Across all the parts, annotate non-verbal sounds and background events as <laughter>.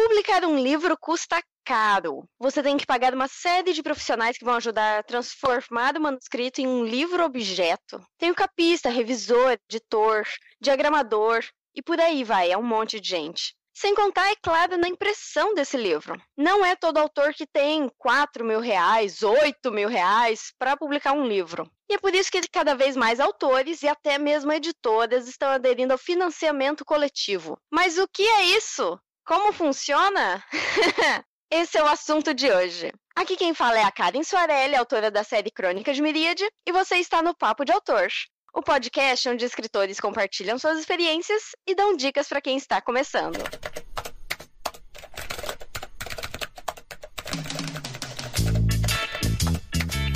Publicar um livro custa caro. Você tem que pagar uma série de profissionais que vão ajudar a transformar o manuscrito em um livro-objeto. Tem o capista, revisor, editor, diagramador e por aí vai, é um monte de gente. Sem contar, é claro, na impressão desse livro. Não é todo autor que tem 4 mil reais, 8 mil reais para publicar um livro. E é por isso que cada vez mais autores e até mesmo editoras estão aderindo ao financiamento coletivo. Mas o que é isso? Como funciona? <laughs> Esse é o assunto de hoje. Aqui quem fala é a Karen Soarelli, autora da série Crônica de Miríade, e você está no Papo de Autor, o podcast onde escritores compartilham suas experiências e dão dicas para quem está começando.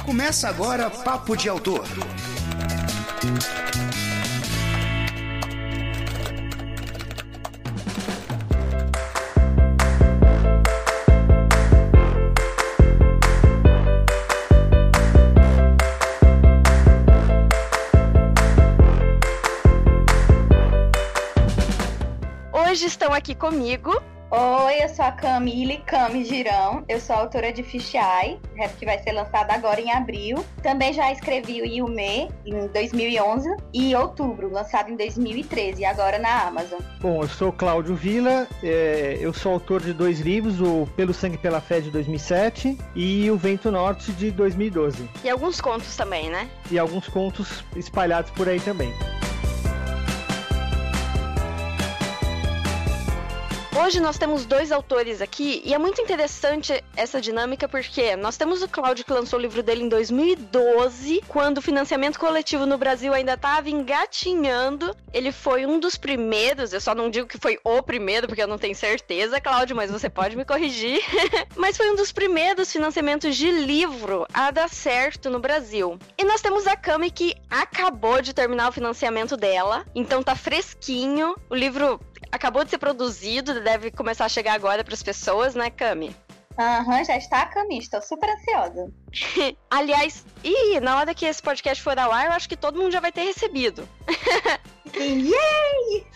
Começa agora Papo de Autor. Hoje estão aqui comigo. Oi, eu sou a Camille Cami Girão. Eu sou autora de Fishai, que vai ser lançado agora em abril. Também já escrevi o Yume em 2011 e outubro, lançado em 2013, agora na Amazon. Bom, eu sou Cláudio Vila, é, eu sou autor de dois livros, o Pelo Sangue e Pela Fé de 2007 e o Vento Norte de 2012. E alguns contos também, né? E alguns contos espalhados por aí também. Hoje nós temos dois autores aqui e é muito interessante essa dinâmica porque nós temos o Cláudio que lançou o livro dele em 2012, quando o financiamento coletivo no Brasil ainda estava engatinhando. Ele foi um dos primeiros, eu só não digo que foi o primeiro porque eu não tenho certeza, Cláudio, mas você pode me corrigir. <laughs> mas foi um dos primeiros financiamentos de livro a dar certo no Brasil. E nós temos a Cami que acabou de terminar o financiamento dela, então tá fresquinho. O livro acabou de ser produzido, deve começar a chegar agora para as pessoas, né, Cami? Aham, uhum, já está Cami, estou super ansiosa. <laughs> Aliás, e na hora que esse podcast for ao ar, eu acho que todo mundo já vai ter recebido. <laughs> Yay!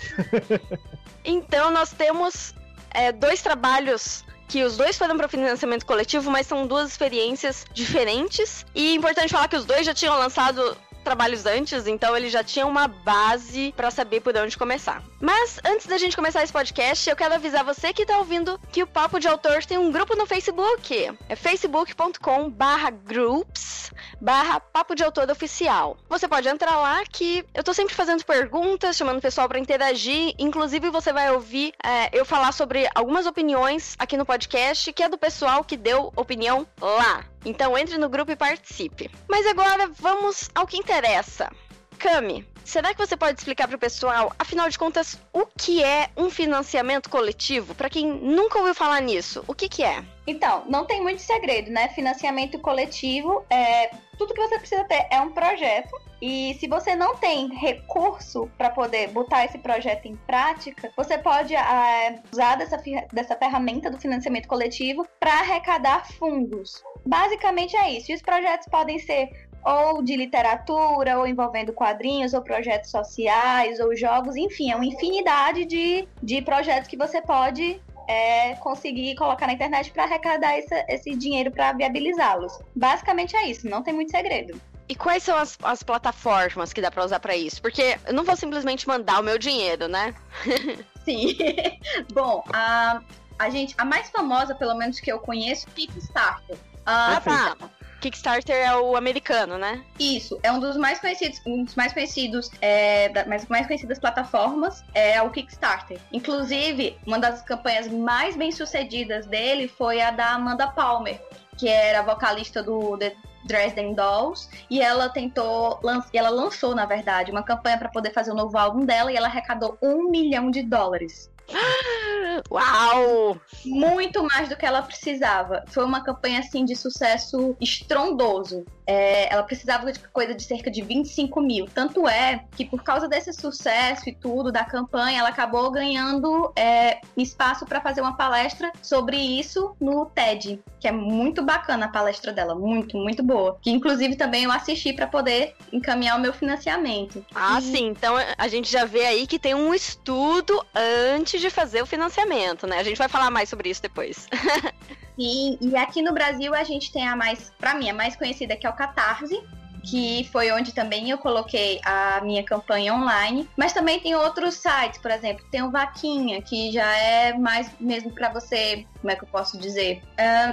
<laughs> então, nós temos é, dois trabalhos que os dois foram para financiamento coletivo, mas são duas experiências diferentes. E é importante falar que os dois já tinham lançado trabalhos antes, então ele já tinha uma base para saber por onde começar. Mas antes da gente começar esse podcast, eu quero avisar você que tá ouvindo que o Papo de Autor tem um grupo no Facebook. É facebook.com barra groups barra Papo de Autor Oficial. Você pode entrar lá que eu tô sempre fazendo perguntas, chamando o pessoal para interagir. Inclusive, você vai ouvir é, eu falar sobre algumas opiniões aqui no podcast, que é do pessoal que deu opinião lá. Então entre no grupo e participe. Mas agora vamos ao que interessa. Cami, será que você pode explicar para o pessoal, afinal de contas, o que é um financiamento coletivo? Para quem nunca ouviu falar nisso, o que, que é? Então, não tem muito segredo, né? Financiamento coletivo é tudo que você precisa ter é um projeto e se você não tem recurso para poder botar esse projeto em prática, você pode é, usar dessa, dessa ferramenta do financiamento coletivo para arrecadar fundos. Basicamente é isso. E os projetos podem ser ou de literatura, ou envolvendo quadrinhos, ou projetos sociais, ou jogos, enfim, é uma infinidade de, de projetos que você pode é, conseguir colocar na internet para arrecadar esse, esse dinheiro para viabilizá-los. Basicamente é isso, não tem muito segredo. E quais são as, as plataformas que dá para usar para isso? Porque eu não vou simplesmente mandar o meu dinheiro, né? <laughs> Sim. <laughs> Bom, a, a gente, a mais famosa, pelo menos que eu conheço, Kickstarter. Ah, tá. Kickstarter é o americano, né? Isso, é um dos mais conhecidos, um dos mais conhecidos, é, da, mais, mais conhecidas plataformas é o Kickstarter. Inclusive, uma das campanhas mais bem sucedidas dele foi a da Amanda Palmer, que era vocalista do The Dresden Dolls, e ela tentou, ela lançou, na verdade, uma campanha para poder fazer o um novo álbum dela e ela arrecadou um milhão de dólares. <gasps> Uau! Muito mais do que ela precisava. Foi uma campanha assim de sucesso estrondoso. É, ela precisava de coisa de cerca de 25 mil. Tanto é que por causa desse sucesso e tudo da campanha, ela acabou ganhando é, espaço para fazer uma palestra sobre isso no TED, que é muito bacana a palestra dela, muito, muito boa. Que inclusive também eu assisti para poder encaminhar o meu financiamento. Ah, e... sim. Então a gente já vê aí que tem um estudo antes antes de fazer o financiamento, né? A gente vai falar mais sobre isso depois. <laughs> Sim, e aqui no Brasil a gente tem a mais, para mim, a mais conhecida que é o Catarse, que foi onde também eu coloquei a minha campanha online. Mas também tem outros sites, por exemplo, tem o Vaquinha, que já é mais mesmo para você, como é que eu posso dizer,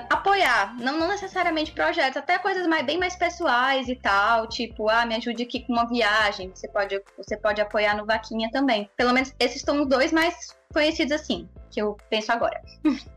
apoiar, não, não, necessariamente projetos, até coisas mais, bem mais pessoais e tal, tipo, ah, me ajude aqui com uma viagem, você pode, você pode apoiar no Vaquinha também. Pelo menos esses são os dois mais conhecidos assim, que eu penso agora.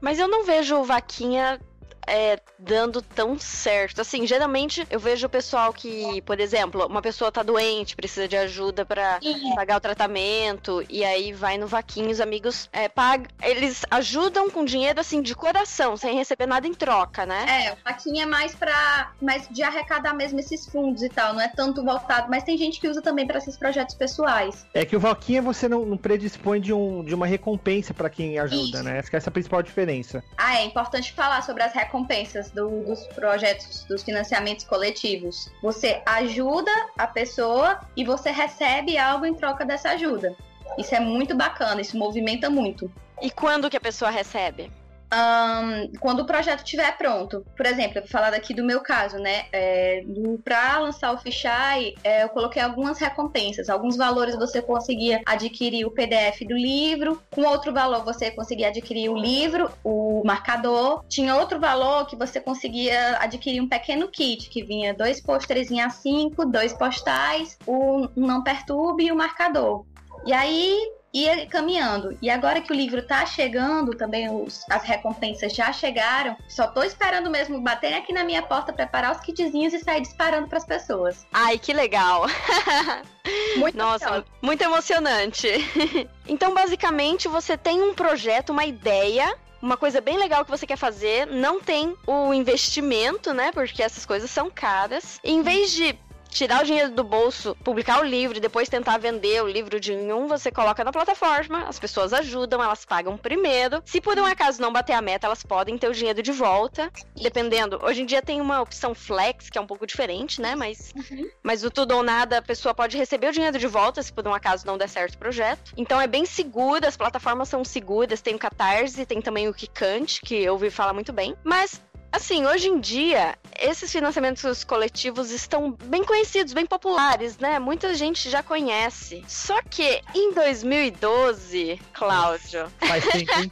Mas eu não vejo o Vaquinha é, dando tão certo. Assim, geralmente eu vejo o pessoal que, por exemplo, uma pessoa tá doente, precisa de ajuda para pagar o tratamento, e aí vai no vaquinho, os amigos é, pagam. Eles ajudam com dinheiro assim de coração, sem receber nada em troca, né? É, o vaquinho é mais pra. mais de arrecadar mesmo esses fundos e tal, não é tanto voltado, mas tem gente que usa também para esses projetos pessoais. É que o vaquinha você não, não predispõe de, um, de uma recompensa para quem ajuda, Isso. né? Essa é a principal diferença. Ah, é importante falar sobre as recompensas recompensas do, dos projetos, dos financiamentos coletivos. Você ajuda a pessoa e você recebe algo em troca dessa ajuda. Isso é muito bacana, isso movimenta muito. E quando que a pessoa recebe? Um, quando o projeto estiver pronto. Por exemplo, eu vou falar daqui do meu caso, né? É, Para lançar o Fichai, é, eu coloquei algumas recompensas. Alguns valores você conseguia adquirir o PDF do livro, com outro valor você conseguia adquirir o livro, o marcador. Tinha outro valor que você conseguia adquirir um pequeno kit, que vinha dois pôsteres em A5, dois postais, o Não Perturbe e o marcador. E aí, ia caminhando. E agora que o livro tá chegando, também os, as recompensas já chegaram, só tô esperando mesmo baterem aqui na minha porta, preparar os kitzinhos e sair disparando para as pessoas. Ai, que legal! <laughs> Muito Nossa, legal. muito emocionante. <laughs> então, basicamente, você tem um projeto, uma ideia uma coisa bem legal que você quer fazer, não tem o investimento, né? Porque essas coisas são caras. Em vez de tirar o dinheiro do bolso, publicar o livro e depois tentar vender o livro de um, você coloca na plataforma, as pessoas ajudam, elas pagam primeiro. Se por um acaso não bater a meta, elas podem ter o dinheiro de volta, dependendo. Hoje em dia tem uma opção flex, que é um pouco diferente, né? Mas, uhum. mas o tudo ou nada, a pessoa pode receber o dinheiro de volta se por um acaso não der certo o projeto. Então é bem seguro, as plataformas são seguras, tem o Catarse, tem também o Kikante, que eu ouvi falar muito bem. Mas Assim, hoje em dia, esses financiamentos coletivos estão bem conhecidos, bem populares, né? Muita gente já conhece. Só que em 2012, Cláudio. Faz tempo, hein?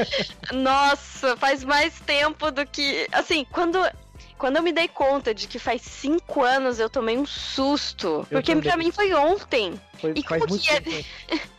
<laughs> Nossa, faz mais tempo do que. Assim, quando quando eu me dei conta de que faz cinco anos eu tomei um susto. Eu porque também. pra mim foi ontem. Foi, e como que é... <laughs>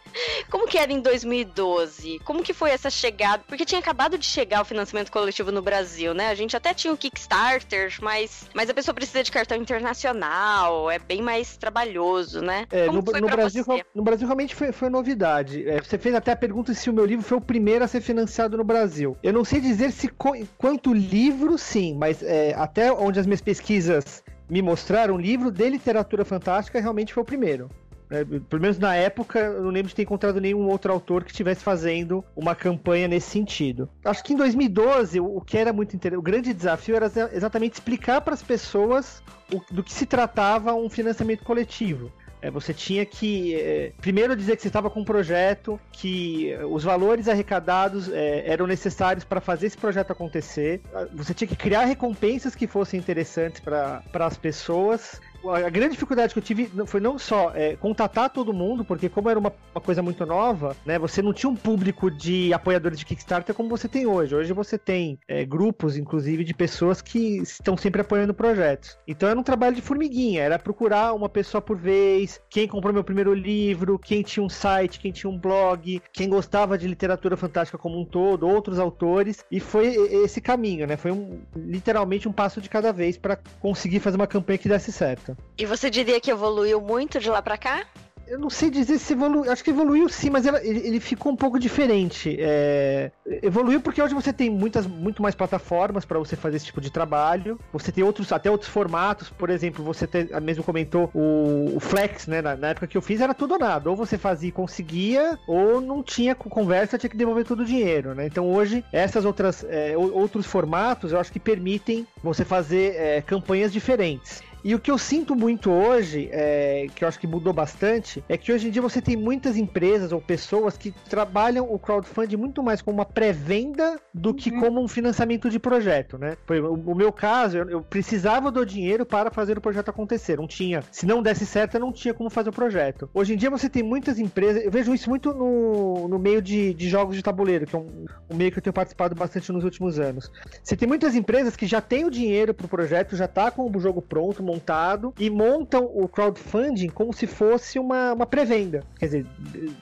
Como que era em 2012? Como que foi essa chegada? Porque tinha acabado de chegar o financiamento coletivo no Brasil, né? A gente até tinha o Kickstarter, mas, mas a pessoa precisa de cartão internacional, é bem mais trabalhoso, né? É, no, no Brasil, você? no Brasil realmente foi, foi novidade. É, você fez até a pergunta se o meu livro foi o primeiro a ser financiado no Brasil. Eu não sei dizer se quanto livro, sim, mas é, até onde as minhas pesquisas me mostraram, o livro de literatura fantástica realmente foi o primeiro. É, pelo menos na época, eu não lembro de ter encontrado nenhum outro autor que estivesse fazendo uma campanha nesse sentido. Acho que em 2012, o, que era muito interessante, o grande desafio era exatamente explicar para as pessoas o, do que se tratava um financiamento coletivo. É, você tinha que, é, primeiro, dizer que você estava com um projeto, que os valores arrecadados é, eram necessários para fazer esse projeto acontecer. Você tinha que criar recompensas que fossem interessantes para as pessoas a grande dificuldade que eu tive foi não só é, contatar todo mundo, porque como era uma, uma, coisa muito nova, né, você não tinha um público de apoiadores de Kickstarter como você tem hoje. Hoje você tem é, grupos, inclusive, de pessoas que estão sempre apoiando projetos. Então era um trabalho de formiguinha, era procurar uma pessoa por vez, quem comprou meu primeiro livro, quem tinha um site, quem tinha um blog, quem gostava de literatura fantástica como um todo, outros autores, e foi esse caminho, né? Foi um, literalmente um passo de cada vez para conseguir fazer uma campanha que desse certo. E você diria que evoluiu muito de lá para cá? eu não sei dizer se evoluiu. Acho que evoluiu sim, mas ela, ele, ficou um pouco diferente. É, evoluiu porque hoje você tem muitas, muito mais plataformas para você fazer esse tipo de trabalho. Você tem outros, até outros formatos. Por exemplo, você mesmo comentou o, o Flex, né? Na, na, época que eu fiz era tudo ou nada. Ou você fazia e conseguia, ou não tinha conversa, tinha que devolver todo o dinheiro, né? Então hoje, essas outras é, outros formatos eu acho que permitem você fazer é, campanhas diferentes. E o que eu sinto muito hoje, é, que eu acho que mudou bastante, é que hoje em dia você tem muitas empresas ou pessoas que trabalham o crowdfunding muito mais como uma pré-venda do que Uhum. como um financiamento de projeto, né? Por exemplo, o meu caso, eu, eu precisava do dinheiro para fazer o projeto acontecer. Não tinha. Se não desse certo, eu não tinha como fazer o projeto. Hoje em dia você tem muitas empresas, eu vejo isso muito no, no meio de, de jogos de tabuleiro, que é um, um meio que eu tenho participado bastante nos últimos anos. Você tem muitas empresas que já têm o dinheiro pro projeto, já tá com o jogo pronto, montado, e montam o crowdfunding como se fosse uma, uma pré-venda. Quer dizer,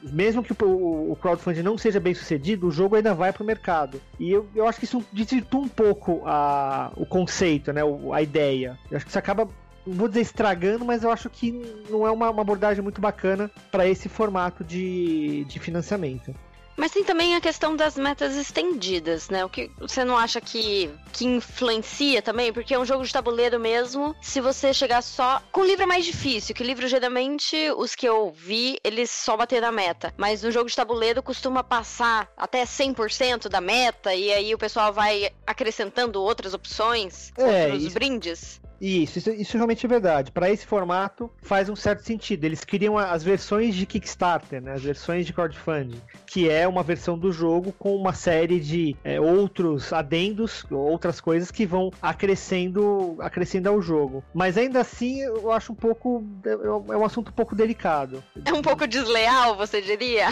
mesmo que o, o crowdfunding não seja bem sucedido, o jogo ainda vai pro mercado. E eu, eu acho que isso desvirtua um pouco a, o conceito, né? o- a ideia. Eu acho que isso acaba. Vou dizer estragando, mas eu acho que não é uma, uma abordagem muito bacana para esse formato de, de financiamento. Mas tem também a questão das metas estendidas, né? O que você não acha que, que influencia também? Porque é um jogo de tabuleiro mesmo. Se você chegar só. Com livro é mais difícil, que livro geralmente os que eu vi, eles só bater na meta. Mas no jogo de tabuleiro costuma passar até 100% da meta e aí o pessoal vai acrescentando outras opções, É, outros isso- brindes. Isso, isso, isso realmente é verdade. Para esse formato faz um certo sentido. Eles criam as versões de Kickstarter, né? as versões de crowdfunding, que é uma versão do jogo com uma série de é, outros adendos, outras coisas que vão acrescendo, acrescendo ao jogo. Mas ainda assim, eu acho um pouco. É é um assunto um pouco delicado. É um pouco desleal, você diria?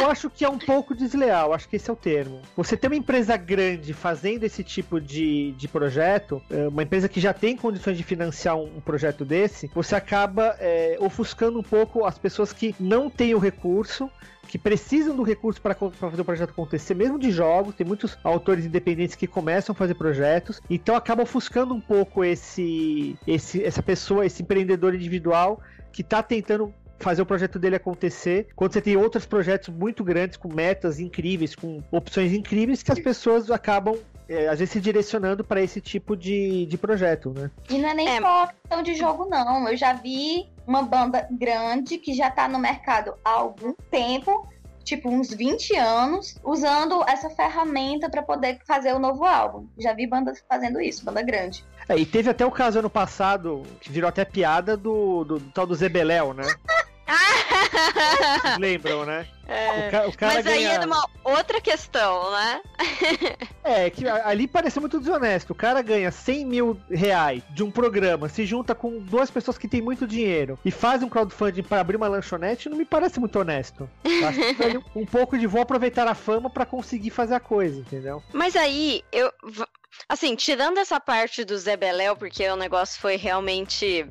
Eu <laughs> acho que é um pouco desleal, acho que esse é o termo. Você tem uma empresa grande fazendo esse tipo de, de projeto, é, uma empresa que já tem condições de financiar um, um projeto desse, você acaba é, ofuscando um pouco as pessoas que não têm o recurso. Que precisam do recurso para fazer o projeto acontecer, mesmo de jogos. Tem muitos autores independentes que começam a fazer projetos, então acaba ofuscando um pouco esse, esse essa pessoa, esse empreendedor individual que está tentando fazer o projeto dele acontecer, quando você tem outros projetos muito grandes, com metas incríveis, com opções incríveis, que as pessoas acabam, é, às vezes, se direcionando para esse tipo de, de projeto, né? E não é nem É. só questão de jogo, não. Eu já vi uma banda grande que já tá no mercado há algum tempo, tipo uns 20 anos, usando essa ferramenta para poder fazer o novo álbum. Já vi bandas fazendo isso, banda grande. É, e teve até o caso ano passado, que virou até piada, do, do, do tal do Zebeléu, né? <laughs> <laughs> Lembram, né? É. O, ca- o cara Mas aí ganha... é uma outra questão, né? <laughs> É, que ali pareceu muito desonesto. O cara ganha 100 mil reais de um programa, se junta com duas pessoas que têm muito dinheiro e faz um crowdfunding para abrir uma lanchonete, não me parece muito honesto. Acho que um pouco de vou aproveitar a fama para conseguir fazer a coisa, entendeu? Mas aí, eu. Assim, tirando essa parte do Zé Beléu, porque o negócio foi realmente.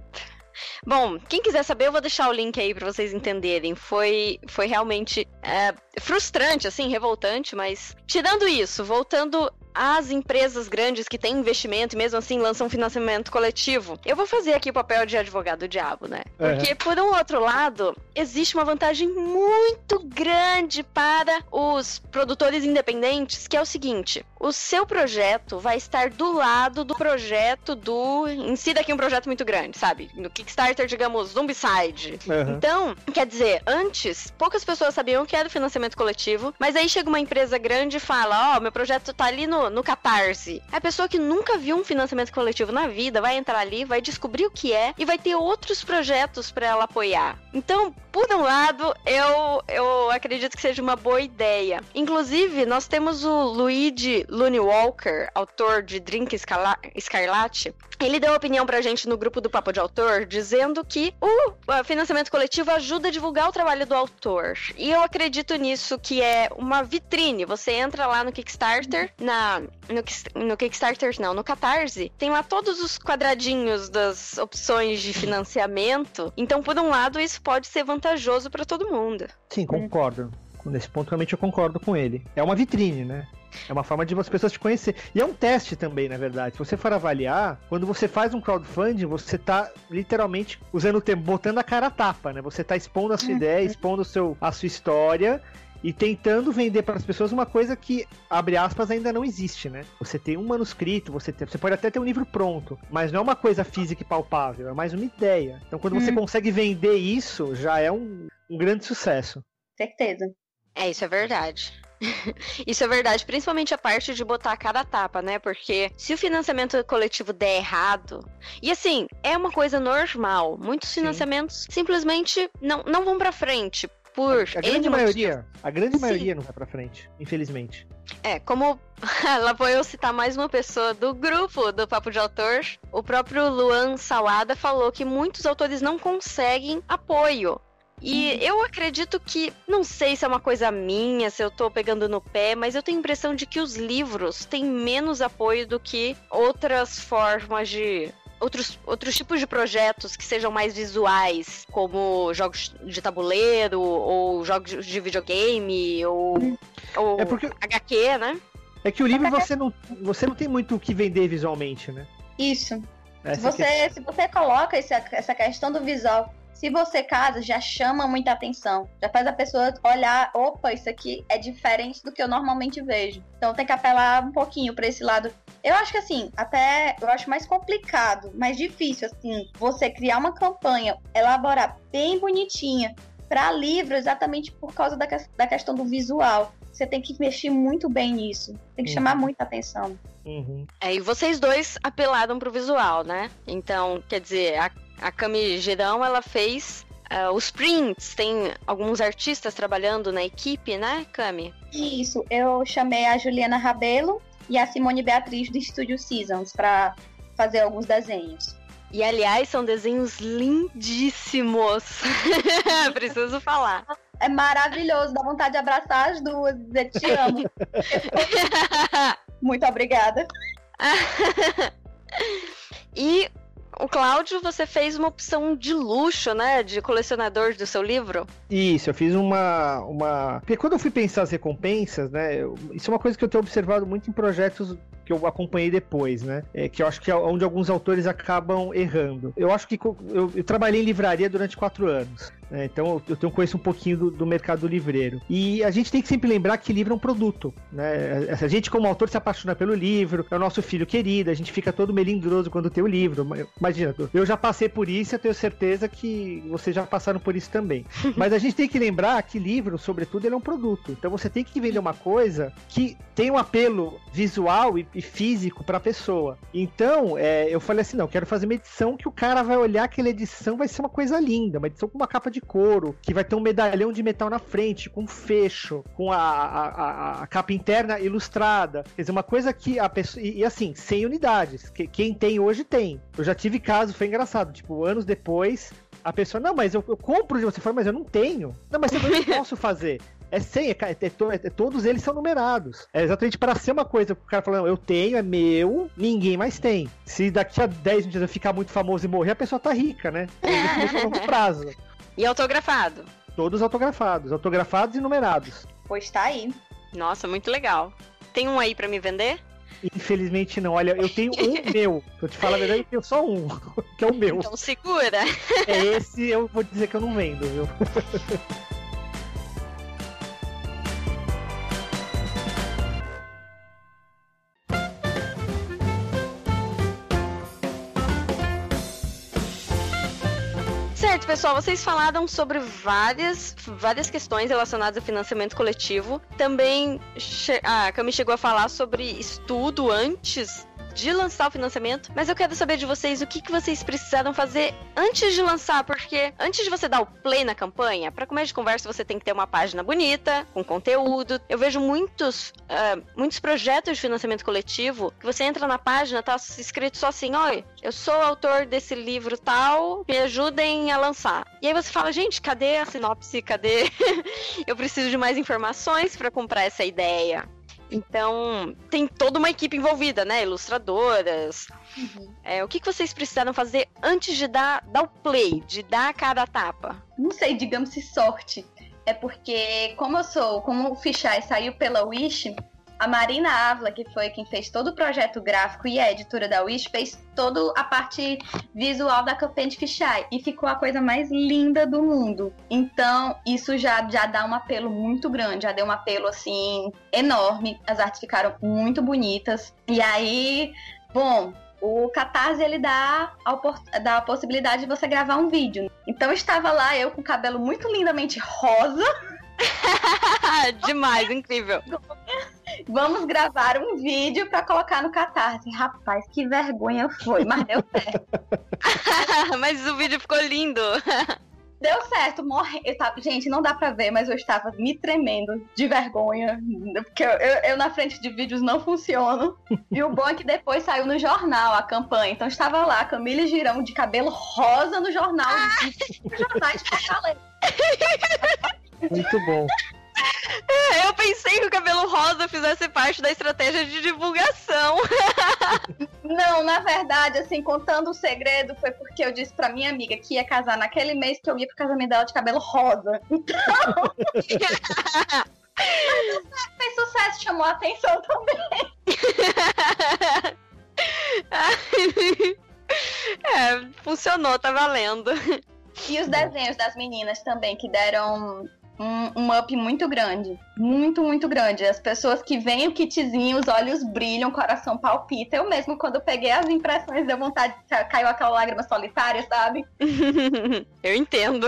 Bom, quem quiser saber, eu vou deixar o link aí pra vocês entenderem. Foi, foi realmente é, frustrante, assim, revoltante, mas tirando isso, voltando às empresas grandes que têm investimento e mesmo assim lançam financiamento coletivo, eu vou fazer aqui o papel de advogado do diabo, né? Uhum. Porque, por um outro lado, existe uma vantagem muito grande para os produtores independentes, que é o seguinte: o seu projeto vai estar do lado do projeto do. Insira aqui um projeto muito grande, sabe? No Kickstarter, digamos, Zombicide. Aham. Então, quer dizer, antes, poucas pessoas sabiam que era financiamento coletivo, mas aí chega uma empresa grande e fala: Ó, meu projeto tá ali no, no Catarse. A pessoa que nunca viu um financiamento coletivo na vida vai entrar ali, vai descobrir o que é e vai ter outros projetos pra ela apoiar. Então, por um lado, eu, eu acredito que seja uma boa ideia. Inclusive, nós temos o Luigi Looney Walker, autor de Drink Escarlate. Ele deu opinião pra gente no grupo do Papo de Autor, dizendo que o financiamento coletivo ajuda a divulgar o trabalho do autor. E eu acredito nisso, que é uma vitrine. Você entra lá no Kickstarter, na, no, no Kickstarter não, no Catarse, tem lá todos os quadradinhos das opções de financiamento. Então, por um lado, isso pode ser vantajoso pra todo mundo. Sim, concordo. Nesse ponto, realmente, eu concordo com ele. É uma vitrine, né? É uma forma de as pessoas te conhecer. E é um teste também, na verdade. Se você for avaliar, quando você faz um crowdfunding, você tá literalmente usando o termo, botando a cara a tapa, né? Você tá expondo a sua ideia, expondo o seu, a sua história e tentando vender para as pessoas uma coisa que, abre aspas, ainda não existe, né? Você tem um manuscrito, você, tem, você pode até ter um livro pronto, mas não é uma coisa física e palpável, é mais uma ideia. Então, quando você Hum. consegue vender isso, já é um, um grande sucesso. Certeza. É, isso é verdade. <laughs> Isso é verdade, principalmente a parte de botar a cara a tapa, né? Porque se o financiamento coletivo der errado, e assim, é uma coisa normal, muitos financiamentos Sim. simplesmente não, não vão para frente por a grande maioria, a grande Sim. maioria não vai para frente, infelizmente. É, como <laughs> lá vou eu citar mais uma pessoa do grupo do Papo de Autor, o próprio Luan Sawada falou que muitos autores não conseguem apoio e uhum. eu acredito que, não sei se é uma coisa minha, se eu tô pegando no pé, mas eu tenho a impressão de que os livros têm menos apoio do que outras formas de outros, outros tipos de projetos que sejam mais visuais, como jogos de tabuleiro, ou jogos de videogame, ou, ou é porque... HQ, né? É que o livro você não, você não tem muito o que vender visualmente, né? Isso. se você, se você coloca essa, essa questão do visual se você casa, já chama muita atenção. Já faz a pessoa olhar, opa, isso aqui é diferente do que eu normalmente vejo. Então tem que apelar um pouquinho para esse lado. Eu acho que assim, até eu acho mais complicado, mais difícil assim, você criar uma campanha, elaborar bem bonitinha para livro exatamente por causa da, da questão do visual. Você tem que investir muito bem nisso. Tem que uhum. chamar muita atenção. Uhum. É, e vocês dois apelaram pro visual, né? Então, quer dizer, a a Cami Girão, ela fez uh, os prints, tem alguns artistas trabalhando na equipe, né, Cami? Isso, eu chamei a Juliana Rabelo e a Simone Beatriz do Estúdio Seasons para fazer alguns desenhos. E aliás, são desenhos lindíssimos. <laughs> Preciso falar. É maravilhoso, dá vontade de abraçar as duas dizer te amo. <laughs> Muito obrigada. e o Cláudio, você fez uma opção de luxo, né? De colecionador do seu livro. Isso, eu fiz uma. uma... Porque quando eu fui pensar as recompensas, né? Eu... Isso é uma coisa que eu tenho observado muito em projetos que eu acompanhei depois, né? É, que eu acho que é onde alguns autores acabam errando. Eu acho que eu, eu trabalhei em livraria durante quatro anos. Né? Então eu, tenho, conheço um pouquinho do, do, mercado livreiro. E a gente tem que sempre lembrar que livro é um produto. Né? A gente, como autor, se apaixona pelo livro, é o nosso filho querido, a gente fica todo melindroso quando tem o livro. Imagina, eu já passei por isso e eu tenho certeza que vocês já passaram por isso também. <laughs> Mas a gente tem que lembrar que livro, sobretudo, ele é um produto. Então você tem que vender uma coisa que tem um apelo visual e, e físico para a pessoa. Então, é, eu falei assim: não, quero fazer uma edição que o cara vai olhar aquela edição, vai ser uma coisa linda, uma edição com uma capa de couro, que vai ter um medalhão de metal na frente, com fecho, com a, a, a, capa interna ilustrada. Quer dizer, uma coisa que a pessoa. E, e assim, sem unidades. Que, quem tem hoje tem. Eu já tive caso, foi engraçado. Tipo, anos depois, a pessoa, não, mas eu, eu compro de você, fala, mas eu não tenho. Não, mas eu não <laughs> posso fazer. É 100, é, é, é, todos eles são numerados. É exatamente para ser uma coisa que o cara falando, eu tenho, é meu, ninguém mais tem. Se daqui a 10 minutos eu ficar muito famoso e morrer, a pessoa tá rica, né? <laughs> É longo prazo. E autografado? Todos autografados, autografados e numerados. Pois tá aí. Nossa, muito legal. Tem um aí para me vender? Infelizmente não. Olha, eu tenho um <laughs> meu. Eu te falo a verdade, eu tenho só um, <laughs> que é o meu. Então segura. É esse, eu vou dizer que eu não vendo, viu? <laughs> Pessoal, vocês falaram sobre várias, várias questões relacionadas ao financiamento coletivo. Também a Cami chegou a falar sobre estudo antes de lançar o financiamento, mas eu quero saber de vocês o que, que vocês precisaram fazer antes de lançar, porque antes de você dar o play na campanha, para começo de conversa você tem que ter uma página bonita, com conteúdo. Eu vejo muitos, uh, muitos projetos de financiamento coletivo que você entra na página, tá escrito só assim: oi, eu sou autor desse livro tal, me ajudem a lançar. E aí você fala, gente, cadê a sinopse? Cadê? <laughs> eu preciso de mais informações para comprar essa ideia. Então, tem toda uma equipe envolvida, né? Ilustradoras. Uhum. É, o que, que vocês precisaram fazer antes de dar, dar o play, de dar a cara a tapa? Não sei, digamos se sorte. É porque, como eu sou, como o Fichai saiu pela Wish, a Marina Ávila, que foi quem fez todo o projeto gráfico e a editora da Wish, fez toda a parte visual da campanha de Fishai. E ficou a coisa mais linda do mundo. Então, isso já, já dá um apelo muito grande, já deu um apelo assim enorme. As artes ficaram muito bonitas. E aí, bom, o Catarse ele dá a, dá a possibilidade de você gravar um vídeo. Então estava lá eu com o cabelo muito lindamente rosa <laughs> <laughs> Demais, incrível. Vamos gravar um vídeo pra colocar no Catarse. Rapaz, que vergonha foi, mas deu certo. <laughs> mas o vídeo ficou lindo. <laughs> Deu certo, morre. Eu tava... Gente, não dá pra ver, mas eu estava me tremendo de vergonha. Porque eu, eu, eu, na frente de vídeos não funciono. E o bom é que depois saiu no jornal a campanha. Então estava lá, Camila Girão de cabelo rosa no jornal. De jornais de Fortaleza. Muito bom. É, eu pensei que o cabelo rosa fizesse parte da estratégia de divulgação. <laughs> Não, na verdade, assim, contando o segredo, foi porque eu disse pra minha amiga que ia casar naquele mês que eu ia pro casamento dela de cabelo rosa. Então. Mas <laughs> fez sucesso, chamou a atenção também. <laughs> é, funcionou, tá valendo. E os desenhos das meninas também, que deram um, um, up muito grande. Muito, muito grande. As pessoas que veem o kitzinho, os olhos brilham, o coração palpita. Eu mesmo, quando peguei as impressões, deu vontade, caiu aquela lágrima solitária, sabe? <laughs> Eu entendo.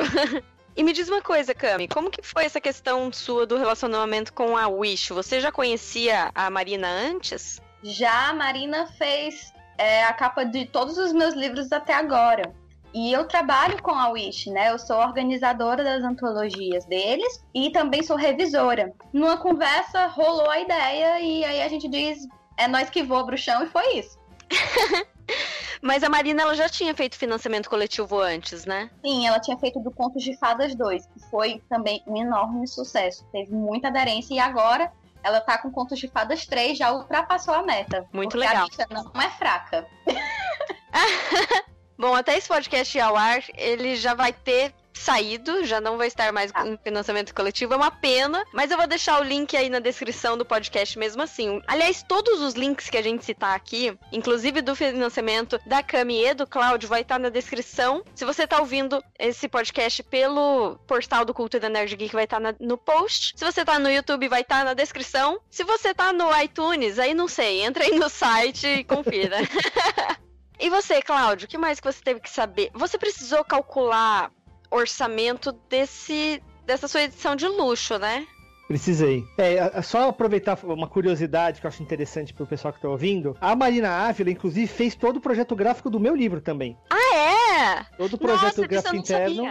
E me diz uma coisa, Cami, como que foi essa questão sua do relacionamento com a Wish? Você já conhecia a Marina antes? Já, a Marina fez é, a capa de todos os meus livros até agora. E eu trabalho com a Wish, né? Eu sou organizadora das antologias deles e também sou revisora. Numa conversa rolou a ideia e aí a gente diz: é nós que voa pro chão e foi isso. <laughs> Mas a Marina ela já tinha feito financiamento coletivo antes, né? Sim, ela tinha feito do Contos de Fadas 2, que foi também um enorme sucesso. Teve muita aderência e agora ela tá com Contos de Fadas 3, já ultrapassou a meta. Muito legal. A lista não é fraca. <laughs> Bom, até esse podcast ao ar, ele já vai ter saído, já não vai estar mais ah. em financiamento coletivo, é uma pena, mas eu vou deixar o link aí na descrição do podcast mesmo assim. Aliás, todos os links que a gente citar aqui, inclusive do financiamento da Cami e do Cláudio, vai estar na descrição. Se você está ouvindo esse podcast pelo portal do Culto da Nerd Geek, vai estar na, no post. Se você está no YouTube, vai estar na descrição. Se você está no iTunes, aí não sei, entra aí no site e confira. <laughs> E você, Cláudio, o que mais que você teve que saber? Você precisou calcular orçamento desse dessa sua edição de luxo, né? Precisei. É, só aproveitar uma curiosidade que eu acho interessante pro pessoal que tá ouvindo. A Marina Ávila, inclusive, fez todo o projeto gráfico do meu livro também. Ah, é? Todo o projeto Nossa, gráfico interno.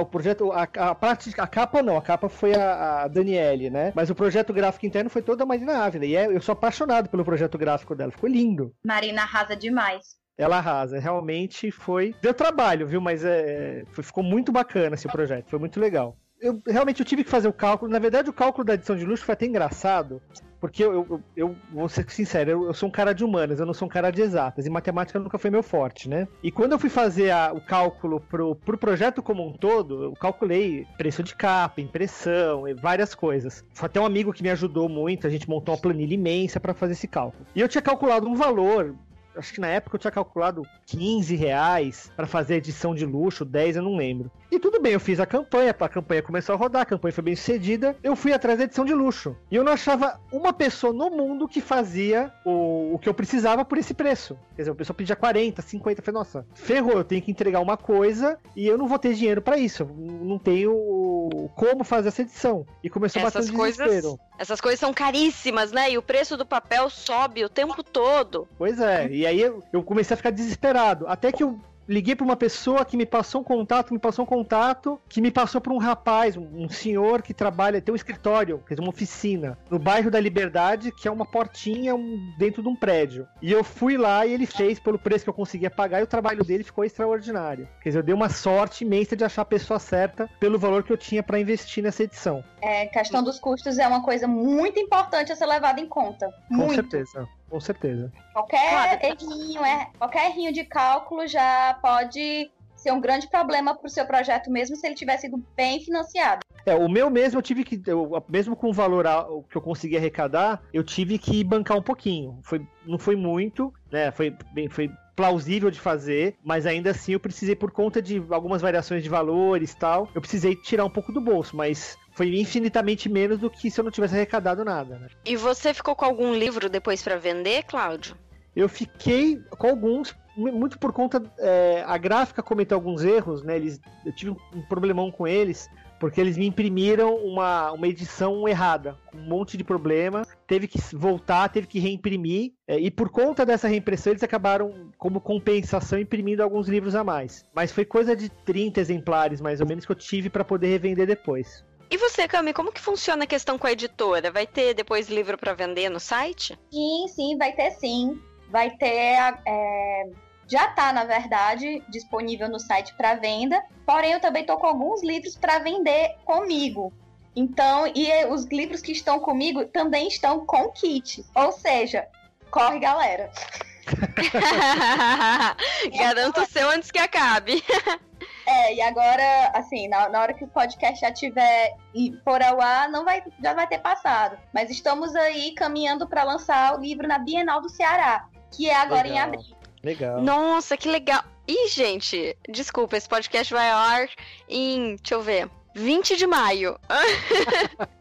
O projeto, a, a, parte, a capa não, a capa foi a, a Daniele, né? Mas o projeto gráfico interno foi todo a Marina Ávila. E é, eu sou apaixonado pelo projeto gráfico dela. Ficou lindo. Marina arrasa demais ela arrasa. Realmente foi. Deu trabalho, viu? Mas é, foi, ficou muito bacana esse projeto. Foi muito legal. Eu realmente eu tive que fazer o cálculo. Na verdade, o cálculo da edição de luxo foi até engraçado. Porque eu, eu, eu vou ser sincero, eu, eu, sou um cara de humanas, eu não sou um cara de exatas, e matemática nunca foi meu forte, né? E quando eu fui fazer a, o cálculo pro, pro projeto como um todo, eu calculei preço de capa, impressão e várias coisas. Foi até um amigo que me ajudou muito, a gente montou uma planilha imensa para fazer esse cálculo. E eu tinha calculado um valor acho que na época eu tinha calculado 15 reais para fazer edição de luxo, 10 eu não lembro. E tudo bem, eu fiz a campanha, a campanha começou a rodar, a campanha foi bem sucedida, eu fui atrás da edição de luxo. E eu não achava uma pessoa no mundo que fazia o, o que eu precisava por esse preço. Quer dizer, a pessoa pedia 40, 50, eu falei, nossa, ferrou, eu tenho que entregar uma coisa e eu não vou ter dinheiro para isso, eu não tenho como fazer essa edição. E começou essas a coisas, desespero. Essas coisas são caríssimas, né? E o preço do papel sobe o tempo todo. Pois é, e aí eu, eu comecei a ficar desesperado. Até que eu liguei para uma pessoa que me passou um contato, me passou um contato, que me passou para um rapaz, um, senhor que trabalha, tem um escritório, quer dizer, uma oficina, no bairro da Liberdade, que é uma portinha um, dentro de um prédio. E eu fui lá e ele fez pelo preço que eu conseguia pagar e o trabalho dele ficou extraordinário. Quer dizer, eu dei uma sorte imensa de achar a pessoa certa pelo valor que eu tinha para investir nessa edição. É, questão dos custos é uma coisa muito importante a ser levada em conta. Com muito. certeza. Com certeza. Qualquer errinho, é, qualquer errinho de cálculo já pode ser um grande problema para o seu projeto, mesmo se ele tiver sido bem financiado. É, o meu mesmo eu tive que, eu, mesmo com o valor que eu consegui arrecadar, eu tive que bancar um pouquinho. Foi, não foi muito, né? Foi bem, foi plausível de fazer, mas ainda assim eu precisei por conta de algumas variações de valores, tal, eu precisei tirar um pouco do bolso, mas foi infinitamente menos do que se eu não tivesse arrecadado nada. Né? E você ficou com algum livro depois para vender, Cláudio? Eu fiquei com alguns, muito por conta. É, a gráfica cometeu alguns erros, né? Eles, eu tive um problemão com eles, porque eles me imprimiram uma, uma edição errada, com um monte de problema, teve que voltar, teve que reimprimir, é, e por conta dessa reimpressão eles acabaram, como compensação, imprimindo alguns livros a mais. Mas foi coisa de 30 exemplares, mais ou menos, que eu tive para poder revender depois. E você, Cami, como que funciona a questão com a editora? Vai ter depois livro para vender no site? Sim, sim, vai ter sim. Vai ter. É, já está, na verdade, disponível no site para venda. Porém, eu também estou com alguns livros para vender comigo. Então, e os livros que estão comigo também estão com kit. Ou seja, corre, galera. <laughs> <laughs> Garanto o seu antes que acabe. É, e agora, assim, na, na, hora que o podcast já tiver e for ao ar, não vai, já vai ter passado. Mas estamos aí caminhando para lançar o livro na Bienal do Ceará, que é agora legal. em abril. Legal. Nossa, que legal. Ih, gente, desculpa, esse podcast vai ao ar em, deixa eu ver, 20 de maio. <laughs>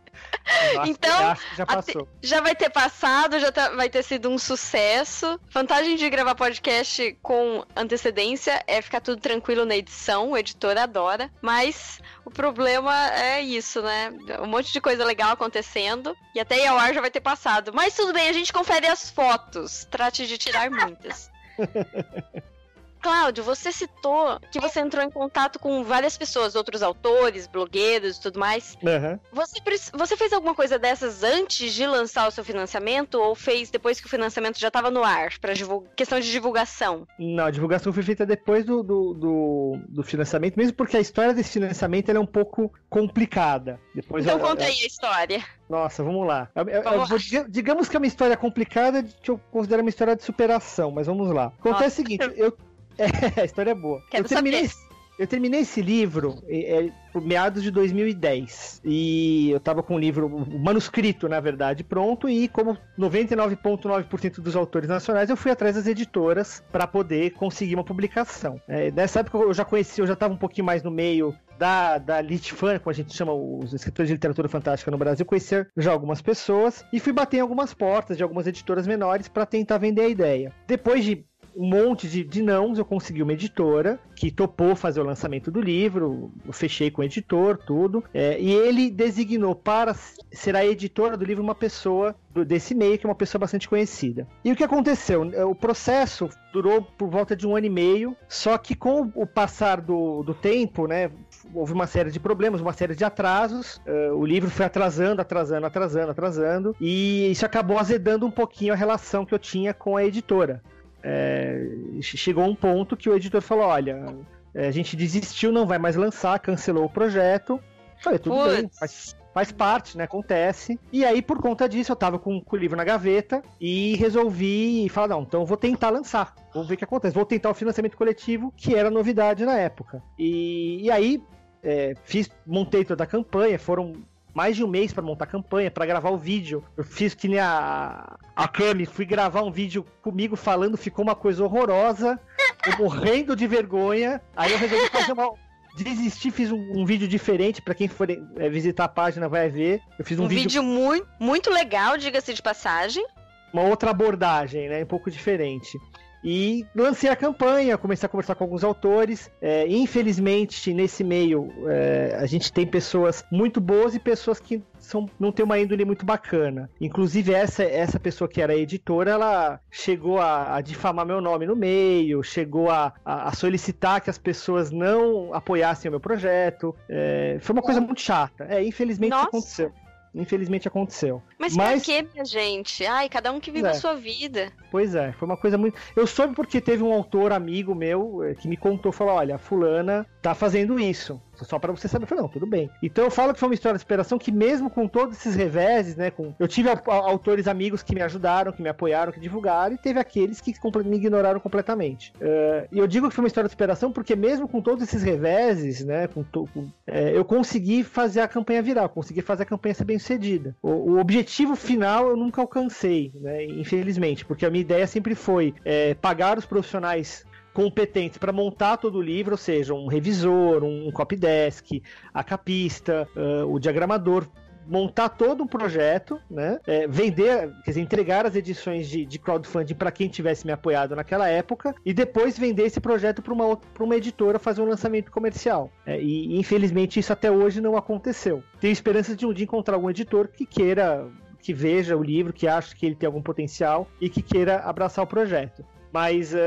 então, já, passou. já vai ter passado, já tá, vai ter sido um sucesso. Vantagem de gravar podcast com antecedência é ficar tudo tranquilo na edição, o editor adora. Mas o problema é isso, né? Um monte de coisa legal acontecendo e até ir ao ar já vai ter passado. Mas tudo bem, a gente confere as fotos. Trate de tirar muitas. <laughs> Cláudio, você citou que você entrou em contato com várias pessoas, outros autores, blogueiros e tudo mais. Uhum. Você, você fez alguma coisa dessas antes de lançar o seu financiamento ou fez depois que o financiamento já estava no ar, para questão de divulgação? Não, a divulgação foi feita depois do, do, do, do financiamento, mesmo porque a história desse financiamento é um pouco complicada. Depois então eu, conta eu, aí a história. Nossa, vamos lá. Eu, vamos vou, digamos que é uma história complicada, que eu considero uma história de superação, mas vamos lá. Acontece o seguinte, eu <laughs> é, a história é boa. Quero eu terminei, saber. eu terminei esse livro é, por meados de 2010. E eu tava com o livro, o manuscrito, na verdade, pronto. E como 99,9% dos autores nacionais, eu fui atrás das editoras para poder conseguir uma publicação. É, nessa época eu já conheci, eu já tava um pouquinho mais no meio da, da Litfan, como a gente chama os escritores de literatura fantástica no Brasil, conheci já algumas pessoas e fui bater em algumas portas de algumas editoras menores para tentar vender a ideia. Depois de um monte de, de nãos, eu consegui uma editora que topou fazer o lançamento do livro, fechei com o editor, tudo, é, e ele designou para ser a editora do livro uma pessoa do, desse meio, que é uma pessoa bastante conhecida. E o que aconteceu? O processo durou por volta de um ano e meio, só que com o passar do, do tempo, né, houve uma série de problemas, uma série de atrasos. Uh, o livro foi atrasando, atrasando, atrasando, atrasando. E isso acabou azedando um pouquinho a relação que eu tinha com a editora é, chegou um ponto que o editor falou: olha, é, a gente desistiu, não vai mais lançar, cancelou o projeto. Falei, tudo Putz. bem, faz, faz parte, né? Acontece. E aí, por conta disso, eu tava com, com, o livro na gaveta e resolvi falar: não, então vou tentar lançar. Vamos ver o que acontece. Vou tentar o financiamento coletivo, que era novidade na época. E, e aí, é, fiz, montei toda a campanha, foram mais de um mês para montar campanha, para gravar o vídeo. Eu fiz que nem a, a Cami, fui gravar um vídeo comigo falando, ficou uma coisa horrorosa, eu morrendo de vergonha. Aí eu resolvi fazer uma. Desisti, fiz um, um vídeo diferente para quem for é, visitar a página vai ver. Eu fiz um, um vídeo, vídeo muito, muito legal, diga-se de passagem. Uma outra abordagem, né? Um pouco diferente. E lancei a campanha, comecei a conversar com alguns autores. É, infelizmente, nesse meio, é, a gente tem pessoas muito boas e pessoas que são, não tem uma índole muito bacana. Inclusive, essa, essa pessoa que era editora, ela chegou a, a difamar meu nome no meio, chegou a, a, a, solicitar que as pessoas não apoiassem o meu projeto. É, foi uma coisa muito chata. É, infelizmente Nossa. aconteceu. Infelizmente aconteceu. Mas, Mas... pra quê, minha gente? Ai, cada um que vive é. a sua vida. Pois é, foi uma coisa muito. Eu soube porque teve um autor amigo meu eh, que me contou, falou: olha, fulana tá fazendo isso. Só para você saber. Eu falei, não, tudo bem. Então eu falo que foi uma história de superação que, mesmo com todos esses reveses, né? Com... Eu tive autores amigos que me ajudaram, que me apoiaram, que divulgaram, e teve aqueles que me ignoraram completamente. Uh, e eu digo que foi uma história de superação porque, mesmo com todos esses reveses, né? Com to... com... É, eu consegui fazer a campanha virar, consegui fazer a campanha ser bem sucedida. O, o objetivo final eu nunca alcancei, né? Infelizmente, porque a minha ideia sempre foi é, pagar os profissionais competentes para montar todo o livro, ou seja, um revisor, um copydesk, a capista, uh, o diagramador, montar todo um projeto, né? É, vender, quer dizer, entregar as edições de, de crowdfunding para quem tivesse me apoiado naquela época e depois vender esse projeto para uma, uma editora fazer um lançamento comercial. É, e infelizmente isso até hoje não aconteceu. Tenho esperança de um dia encontrar algum editor que queira que veja o livro, que acha que ele tem algum potencial e que queira abraçar o projeto. Mas uh,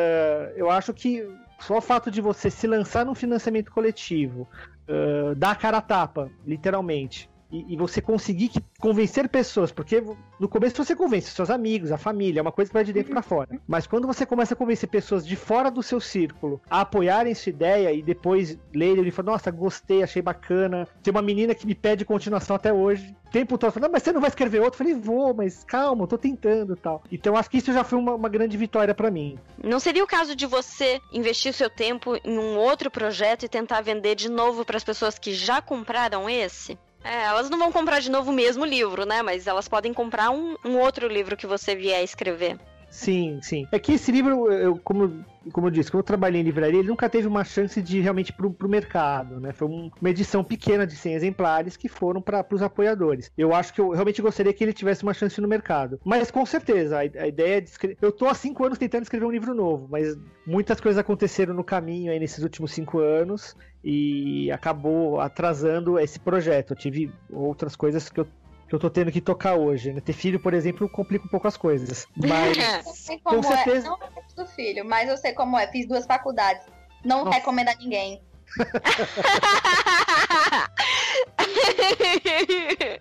eu acho que só o fato de você se lançar num financiamento coletivo, uh, dar a cara a tapa, literalmente, e, e, você conseguir que, convencer pessoas, porque no começo você convence seus amigos, a família, é uma coisa que vai de dentro para fora. Mas quando você começa a convencer pessoas de fora do seu círculo a apoiarem sua ideia e depois lerem e falar, nossa, gostei, achei bacana. Tem uma menina que me pede continuação até hoje. Tempo todo falando, mas você não vai escrever outro? Eu falei, vou, mas calma, eu tô tentando tal. Então acho que isso já foi uma, uma grande vitória para mim. Não seria o caso de você investir seu tempo em um outro projeto e tentar vender de novo para as pessoas que já compraram esse? É, elas não vão comprar de novo o mesmo livro, né? Mas elas podem comprar um, um outro livro que você vier escrever. Sim, sim. É que esse livro, eu, como, como eu disse, quando eu trabalhei em livraria, ele nunca teve uma chance de realmente pro, pro mercado, né? Foi um, uma edição pequena de 100 exemplares que foram para os apoiadores. Eu acho que eu realmente gostaria que ele tivesse uma chance no mercado. Mas com certeza, a, a ideia de escrever. Eu tô há cinco anos tentando escrever um livro novo, mas muitas coisas aconteceram no caminho aí nesses últimos cinco anos e acabou atrasando esse projeto. Eu tive outras coisas que eu que eu tô tendo que tocar hoje. Né? Ter filho, por exemplo, complica um pouco as coisas. Mas. <laughs> com é. certeza. É. Não é do filho, mas eu sei como é. Fiz duas faculdades. Não Nossa. recomendo a ninguém. <laughs>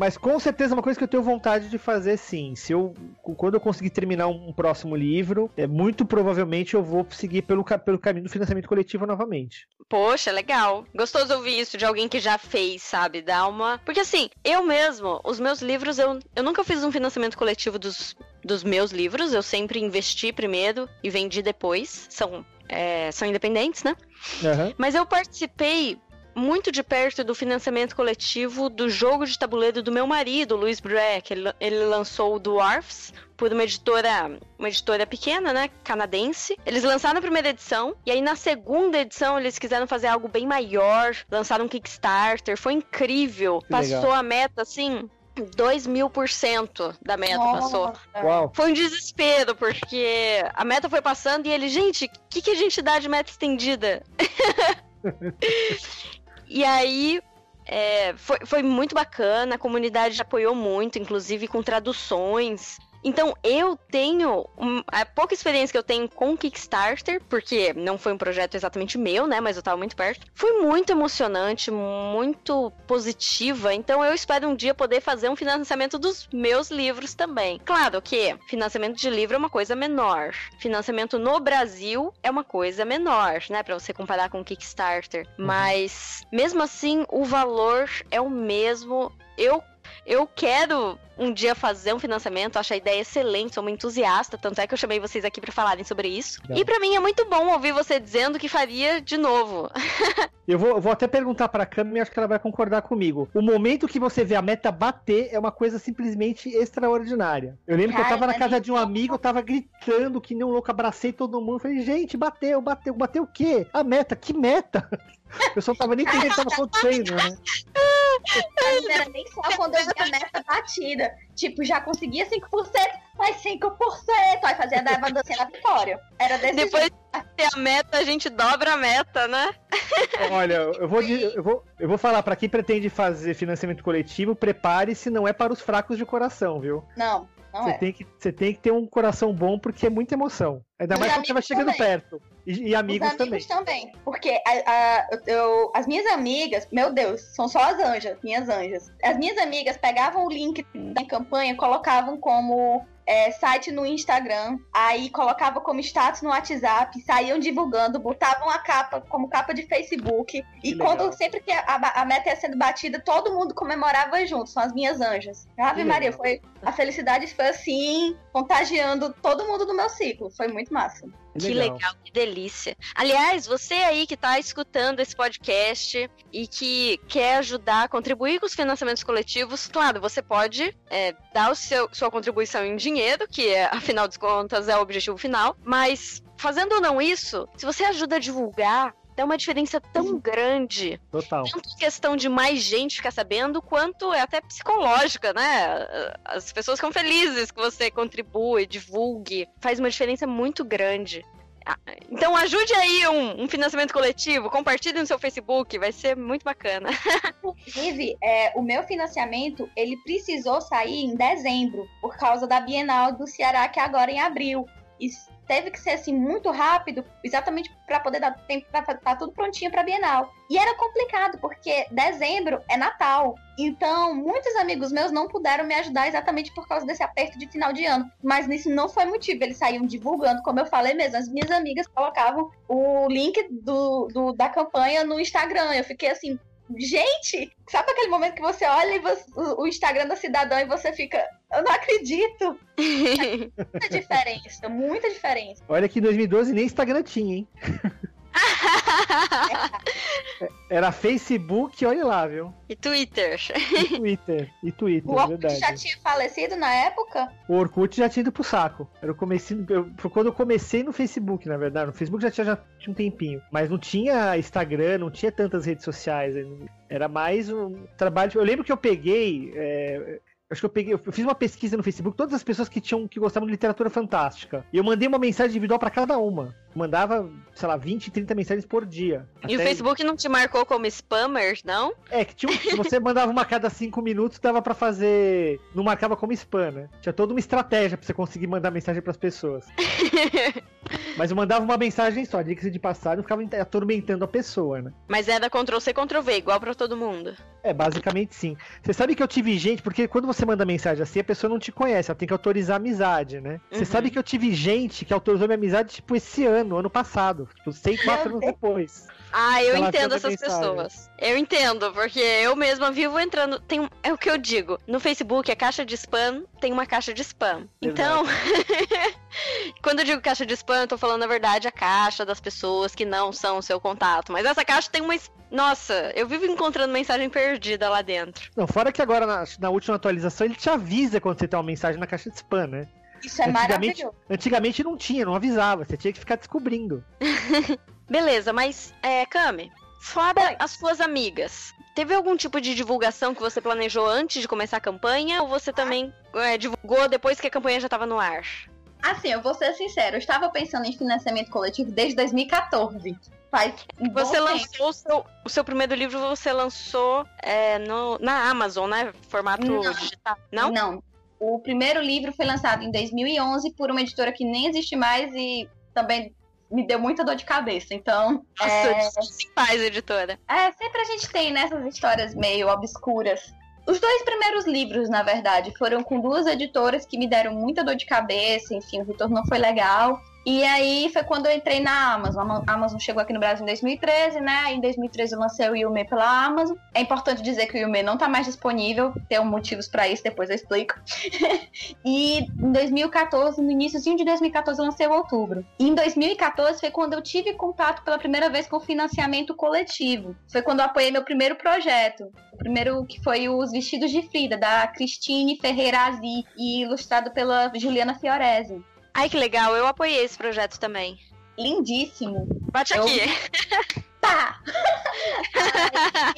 Mas com certeza é uma coisa que eu tenho vontade de fazer sim. Se eu quando eu conseguir terminar um próximo livro, é muito provavelmente eu vou seguir pelo, pelo caminho do financiamento coletivo novamente. Poxa, legal. Gostoso ouvir isso de alguém que já fez, sabe? Dá uma. Porque assim, eu mesmo, os meus livros, eu, eu nunca fiz um financiamento coletivo dos, dos meus livros. Eu sempre investi primeiro e vendi depois. São, é, são independentes, né? Uhum. Mas eu participei muito de perto do financiamento coletivo do jogo de tabuleiro do meu marido, Luiz Breck. Ele, ele lançou o Dwarfs por uma editora, uma editora pequena, né, canadense. Eles lançaram a primeira edição e aí na segunda edição eles quiseram fazer algo bem maior, lançaram um Kickstarter, foi incrível. Que Passou legal. a meta assim, 2 mil por cento da meta Nossa. passou. Uau. Foi um desespero, porque a meta foi passando e ele, gente, o que, que a gente dá de meta estendida? <laughs> E aí, é, foi, foi muito bacana, a comunidade apoiou muito, inclusive com traduções. Então eu tenho um, a pouca experiência que eu tenho com Kickstarter, porque não foi um projeto exatamente meu, né? Mas eu tava muito perto. Foi muito emocionante, muito positiva. Então eu espero um dia poder fazer um financiamento dos meus livros também. Claro que financiamento de livro é uma coisa menor. Financiamento no Brasil é uma coisa menor, né? Para você comparar com Kickstarter. Uhum. Mas mesmo assim, o valor é o mesmo. Eu eu quero um dia fazer um financiamento, acho a ideia excelente, sou uma entusiasta, tanto é que eu chamei vocês aqui para falarem sobre isso. Não. E para mim é muito bom ouvir você dizendo que faria de novo. <laughs> eu, vou, eu vou até perguntar para a Cami acho que ela vai concordar comigo. O momento que você vê a meta bater é uma coisa simplesmente extraordinária. Eu lembro Cara, que eu tava na casa de um amigo, eu tava gritando que nem um louco, abracei todo mundo, falei, gente, bateu, bateu, bateu o quê? A meta, que meta? <laughs> Eu só tava nem entendendo o que tava acontecendo, né? Não era nem só quando eu vi a meta batida. Tipo, já conseguia 5%, mais 5%. Aí fazia da dancinha na vitória. Era desse Depois jeito. de ter a meta, a gente dobra a meta, né? Olha, eu vou, eu vou, eu vou falar para quem pretende fazer financiamento coletivo, prepare-se, não é para os fracos de coração, viu? Não. Você, é. tem que, você tem que ter um coração bom porque é muita emoção. Ainda mais quando você vai chegando também. perto. E, e amigos, Os amigos também. também. Porque a, a, eu, as minhas amigas, meu Deus, são só as anjas, minhas anjas. As minhas amigas pegavam o link da campanha, colocavam como é, site no Instagram, aí colocava como status no WhatsApp, saíam divulgando, botavam a capa como capa de Facebook. Que e legal. quando sempre que a, a, meta ia sendo batida, todo mundo comemorava junto, são as minhas anjas. Ave Maria, foi, a felicidade foi assim, contagiando todo mundo do meu ciclo. Foi muito massa. Que legal. legal, que delícia. Aliás, você aí que está escutando esse podcast e que quer ajudar, contribuir com os financiamentos coletivos, claro, você pode é, dar o seu, sua contribuição em dinheiro, que é, afinal de contas é o objetivo final, mas fazendo ou não isso, se você ajuda a divulgar, é uma diferença tão grande. Total. Tanto questão de mais gente ficar sabendo, quanto é até psicológica, né? As pessoas ficam felizes que você contribui, divulgue. Faz uma diferença muito grande. Ah, Então ajude aí um, um financiamento coletivo, compartilhe no seu Facebook, vai ser muito bacana. <laughs> Inclusive, é, o meu financiamento, ele precisou sair em dezembro, por causa da Bienal do Ceará, que é agora em abril. E teve que ser assim muito rápido, exatamente para poder dar tempo para estar tá tudo prontinho para Bienal. E era complicado, porque dezembro é Natal. Então, muitos amigos meus não puderam me ajudar exatamente por causa desse aperto de final de ano. Mas isso não foi motivo. Eles saíam divulgando, como eu falei mesmo. As minhas amigas colocavam o link do, do da campanha no Instagram. Eu fiquei assim, gente, sabe aquele momento que você olha você, o, o, Instagram da cidadão e você fica, eu não acredito. É <laughs> muita diferença, muita diferença. Olha que em 2012 nem Instagram tinha, hein? <laughs> <laughs> Era Facebook, olha lá, viu? E Twitter. E Twitter. E Twitter, o Orkut já tinha falecido na época? O Orkut já tinha ido pro saco. Era o comecinho, eu, foi quando eu comecei no Facebook, na verdade. No Facebook já tinha, já tinha um tempinho. Mas não tinha Instagram, não tinha tantas redes sociais. Era mais um trabalho. Eu lembro que eu peguei. É, Acho que eu peguei, eu fiz uma pesquisa no Facebook, todas as pessoas que tinham que gostavam de literatura fantástica. E eu mandei uma mensagem individual para cada uma. Mandava, sei lá, 20, 30 mensagens por dia. E o Facebook não te marcou como spammer, não? É, que tinha, se <laughs> você mandava uma a cada 5 minutos, dava para fazer. Não marcava como spam, né? Tinha toda uma estratégia pra você conseguir mandar mensagem para as pessoas. <laughs> Mas eu mandava uma mensagem só, diga-se de passagem, eu ficava atormentando a pessoa, né? Mas era Ctrl-C, Ctrl-V, igual para todo mundo. É, basicamente sim. Você sabe que eu tive gente, porque quando você manda mensagem assim, a pessoa não te conhece, ela tem que autorizar a amizade, né? Você uhum. sabe que eu tive gente que autorizou minha amizade, tipo, esse ano, ano passado. Tipo, seis, quatro anos depois. Ah, eu entendo essas pessoas. Eu entendo, porque eu mesma vivo entrando. Tem, é o que eu digo. No Facebook, a caixa de spam tem uma caixa de spam. Então, <laughs> quando eu digo caixa de spam, eu tô falando, na verdade, a caixa das pessoas que não são o seu contato. Mas essa caixa tem uma. Nossa, eu vivo encontrando mensagem perdida lá dentro. Não, fora que agora, na, na última atualização, ele te avisa quando você tem uma mensagem na caixa de spam, né? Isso é antigamente, maravilhoso. Antigamente não tinha, não avisava, você tinha que ficar descobrindo. <laughs> Beleza, mas, é, Kami, fora Oi. as suas amigas, teve algum tipo de divulgação que você planejou antes de começar a campanha ou você também é, divulgou depois que a campanha já estava no ar? Assim, eu vou ser sincero, eu estava pensando em financiamento coletivo desde 2014. Faz um você lançou o seu, o seu, primeiro livro, você lançou é, no, na Amazon, né? Formato não, digital. Não? Não. O primeiro livro foi lançado em 2011 por uma editora que nem existe mais e também me deu muita dor de cabeça. Então. Nossa, é... paz, editora. É, sempre a gente tem nessas histórias meio obscuras. Os dois primeiros livros, na verdade, foram com duas editoras que me deram muita dor de cabeça, enfim, o retorno não foi legal. E aí foi quando eu entrei na Amazon. A Amazon chegou aqui no Brasil em 2013, né? Em 2013 eu lancei o Yume pela Amazon. É importante dizer que o Yume não tá mais disponível, tem motivos para isso, depois eu explico. <laughs> e em 2014, no iníciozinho de 2014, eu lancei o Outubro. E em 2014 foi quando eu tive contato pela primeira vez com financiamento coletivo. Foi quando eu apoiei meu primeiro projeto. O primeiro que foi os Vestidos de Frida, da Cristine Ferreira Azi, e ilustrado pela Juliana Fiorese. Ai, que legal. Eu apoiei esse projeto também. Lindíssimo. Bate eu... aqui. <laughs> Tá. <laughs>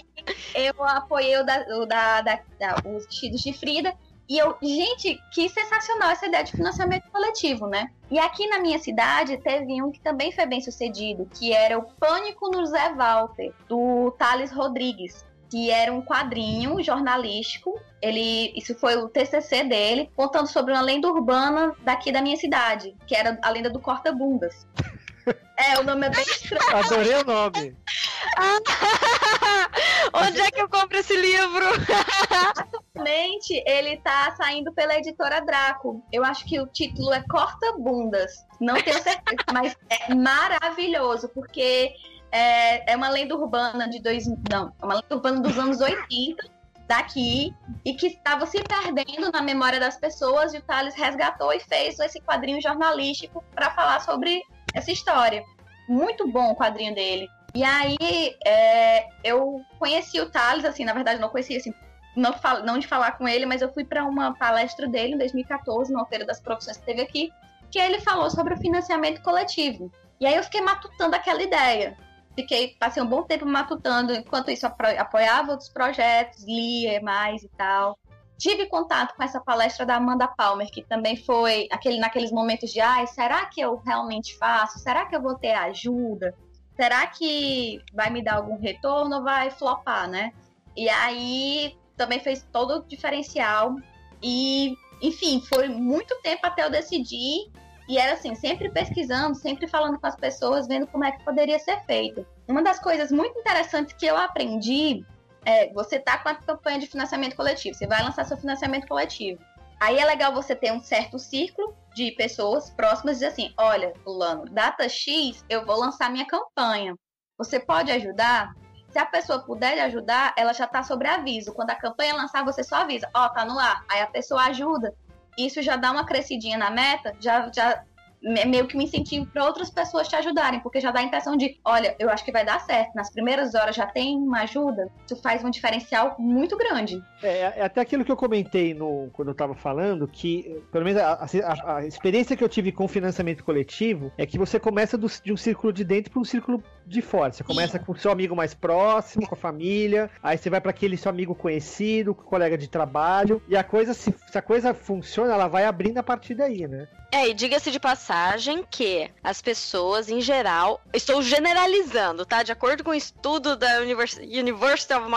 eu apoiei o da, o da, da, da, os vestidos de Frida. E eu, gente, que sensacional essa ideia de financiamento coletivo, né? E aqui na minha cidade teve um que também foi bem sucedido, que era o Pânico no Zé Walter, do Thales Rodrigues que era um quadrinho jornalístico. Ele, isso foi o TCC dele, contando sobre uma lenda urbana daqui da minha cidade, que era a lenda do corta-bundas. <laughs> É, o nome é bem estranho. Adorei o nome. <laughs> Onde é que eu compro esse livro? <laughs> Atualmente, ele tá saindo pela editora Draco. Eu acho que o título é Corta Bundas. Não tenho certeza, mas é maravilhoso, porque é, é uma lenda urbana de dois. Não, é uma lenda urbana dos anos 80 daqui e que estava se perdendo na memória das pessoas e o Thales resgatou e fez esse quadrinho jornalístico para falar sobre essa história. Muito bom o quadrinho dele. E aí é, eu conheci o Thales, assim, na verdade não conhecia assim, não, não de falar com ele, mas eu fui para uma palestra dele em 2014, na Feira das Profissões que teve aqui, que ele falou sobre o financiamento coletivo. E aí eu fiquei matutando aquela ideia. Fiquei, passei um bom tempo matutando, enquanto isso apoiava outros projetos, lia mais e tal. Tive contato com essa palestra da Amanda Palmer, que também foi aquele, naqueles momentos de, ai, será que eu realmente faço? Será que eu vou ter ajuda? Será que vai me dar algum retorno ou vai flopar, né? E aí também fez todo o diferencial. E, enfim, foi muito tempo até eu decidir e era assim, sempre pesquisando, sempre falando com as pessoas, vendo como é que poderia ser feito. Uma das coisas muito interessantes que eu aprendi é, você tá com a campanha de financiamento coletivo, você vai lançar seu financiamento coletivo. Aí é legal você ter um certo círculo de pessoas próximas e dizer assim: olha, fulano, data X, eu vou lançar minha campanha. Você pode ajudar? Se a pessoa puder ajudar, ela já tá sobre aviso. Quando a campanha lançar, você só avisa: ó, oh, tá no ar. Aí a pessoa ajuda isso já dá uma crescidinha na meta, já, já meio que me incentivo para outras pessoas te ajudarem, porque já dá a impressão de, olha, eu acho que vai dar certo. Nas primeiras horas já tem uma ajuda, isso faz um diferencial muito grande. É, é até aquilo que eu comentei no, quando eu estava falando, que pelo menos a, a, a, experiência que eu tive com financiamento coletivo é que você começa do, de um círculo de dentro para um círculo de fora. Você começa Sim. com o seu amigo mais próximo, com a família, aí você vai para aquele seu amigo conhecido, com o colega de trabalho, e a coisa, se, se a coisa funciona, ela vai abrindo a partir daí, né? É, e diga-se de passagem que as pessoas, em geral, estou generalizando, tá? De acordo com o um estudo da Univers University of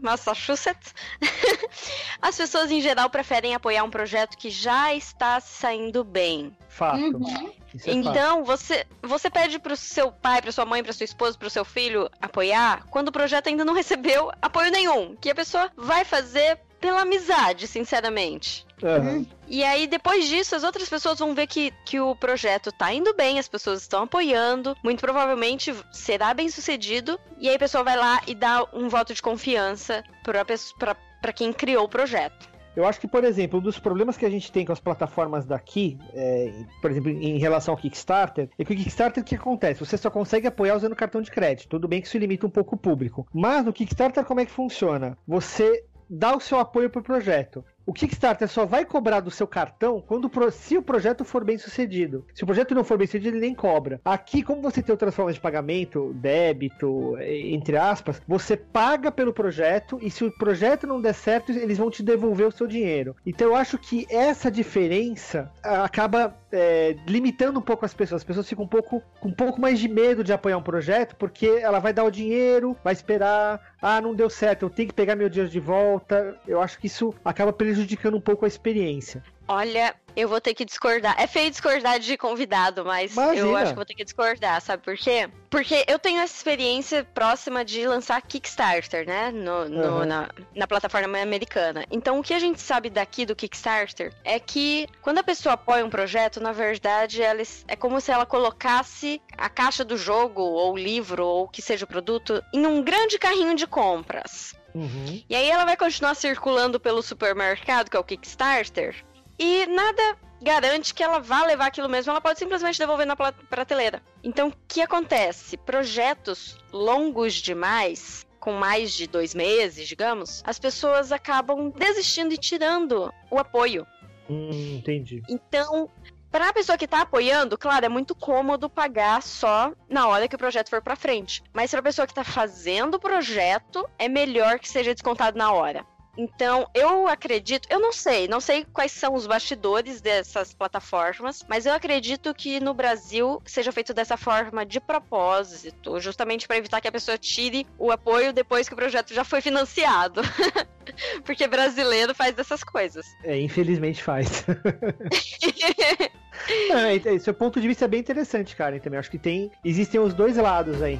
Massachusetts, <laughs> as pessoas, em geral, preferem apoiar um projeto que já está saindo bem. Fato. Uhum. É então, você, você pede pro seu pai, pra sua mãe, pra sua esposa, pro seu filho apoiar quando o projeto ainda não <laughs> recebeu apoio nenhum. Que a pessoa vai fazer pela amizade, sinceramente. Uhum. E aí, depois disso, as outras pessoas vão ver que, que o projeto tá indo bem, as pessoas estão apoiando, muito provavelmente será bem sucedido, e aí a pessoa vai lá e dá um voto de confiança para quem criou o projeto. Eu acho que, por exemplo, um dos problemas que a gente tem com as plataformas daqui, é, por exemplo, em relação ao Kickstarter, é que o Kickstarter o que acontece? Você só consegue apoiar usando cartão de crédito. Tudo bem que isso limita um pouco o público. Mas no Kickstarter, como é que funciona? Você dá o seu apoio pro projeto. O Kickstarter só vai cobrar do seu cartão quando se o projeto for bem sucedido. Se o projeto não for bem sucedido, ele nem cobra. Aqui, como você tem outras formas de pagamento, débito, entre aspas, você paga pelo projeto e se o projeto não der certo, eles vão te devolver o seu dinheiro. Então eu acho que essa diferença acaba é, limitando um pouco as pessoas. As pessoas ficam um pouco com um pouco mais de medo de apoiar um projeto porque ela vai dar o dinheiro, vai esperar, ah, não deu certo, eu tenho que pegar meu dinheiro de volta. Eu acho que isso acaba prejudicando um pouco a experiência. Olha, eu vou ter que discordar. É feio discordar de convidado, mas Imagina. eu acho que vou ter que discordar, sabe por quê? Porque eu tenho essa experiência próxima de lançar Kickstarter, né? No, no uhum. na, na plataforma americana. Então, o que a gente sabe daqui do Kickstarter é que quando a pessoa apoia um projeto, na verdade, ela, é como se ela colocasse a caixa do jogo, ou livro, ou que seja o produto, em um grande carrinho de compras. Uhum. E aí ela vai continuar circulando pelo supermercado, que é o Kickstarter, e nada garante que ela vá levar aquilo mesmo, ela pode simplesmente devolver na prateleira. Então, o que acontece? Projetos longos demais, com mais de dois meses, digamos, as pessoas acabam desistindo e tirando o apoio. Hum, entendi. Então, para a pessoa que está apoiando, claro, é muito cômodo pagar só na hora que o projeto for para frente. Mas para a pessoa que está fazendo o projeto, é melhor que seja descontado na hora. Então, eu acredito, eu não sei, não sei quais são os bastidores dessas plataformas, mas eu acredito que no Brasil seja feito dessa forma de propósito, justamente para evitar que a pessoa tire o apoio depois que o projeto já foi financiado. <laughs> Porque brasileiro faz dessas coisas. É, infelizmente faz. <laughs> <laughs> é, seu ponto de vista é bem interessante, Karen, também. Acho que tem. Existem os dois lados aí.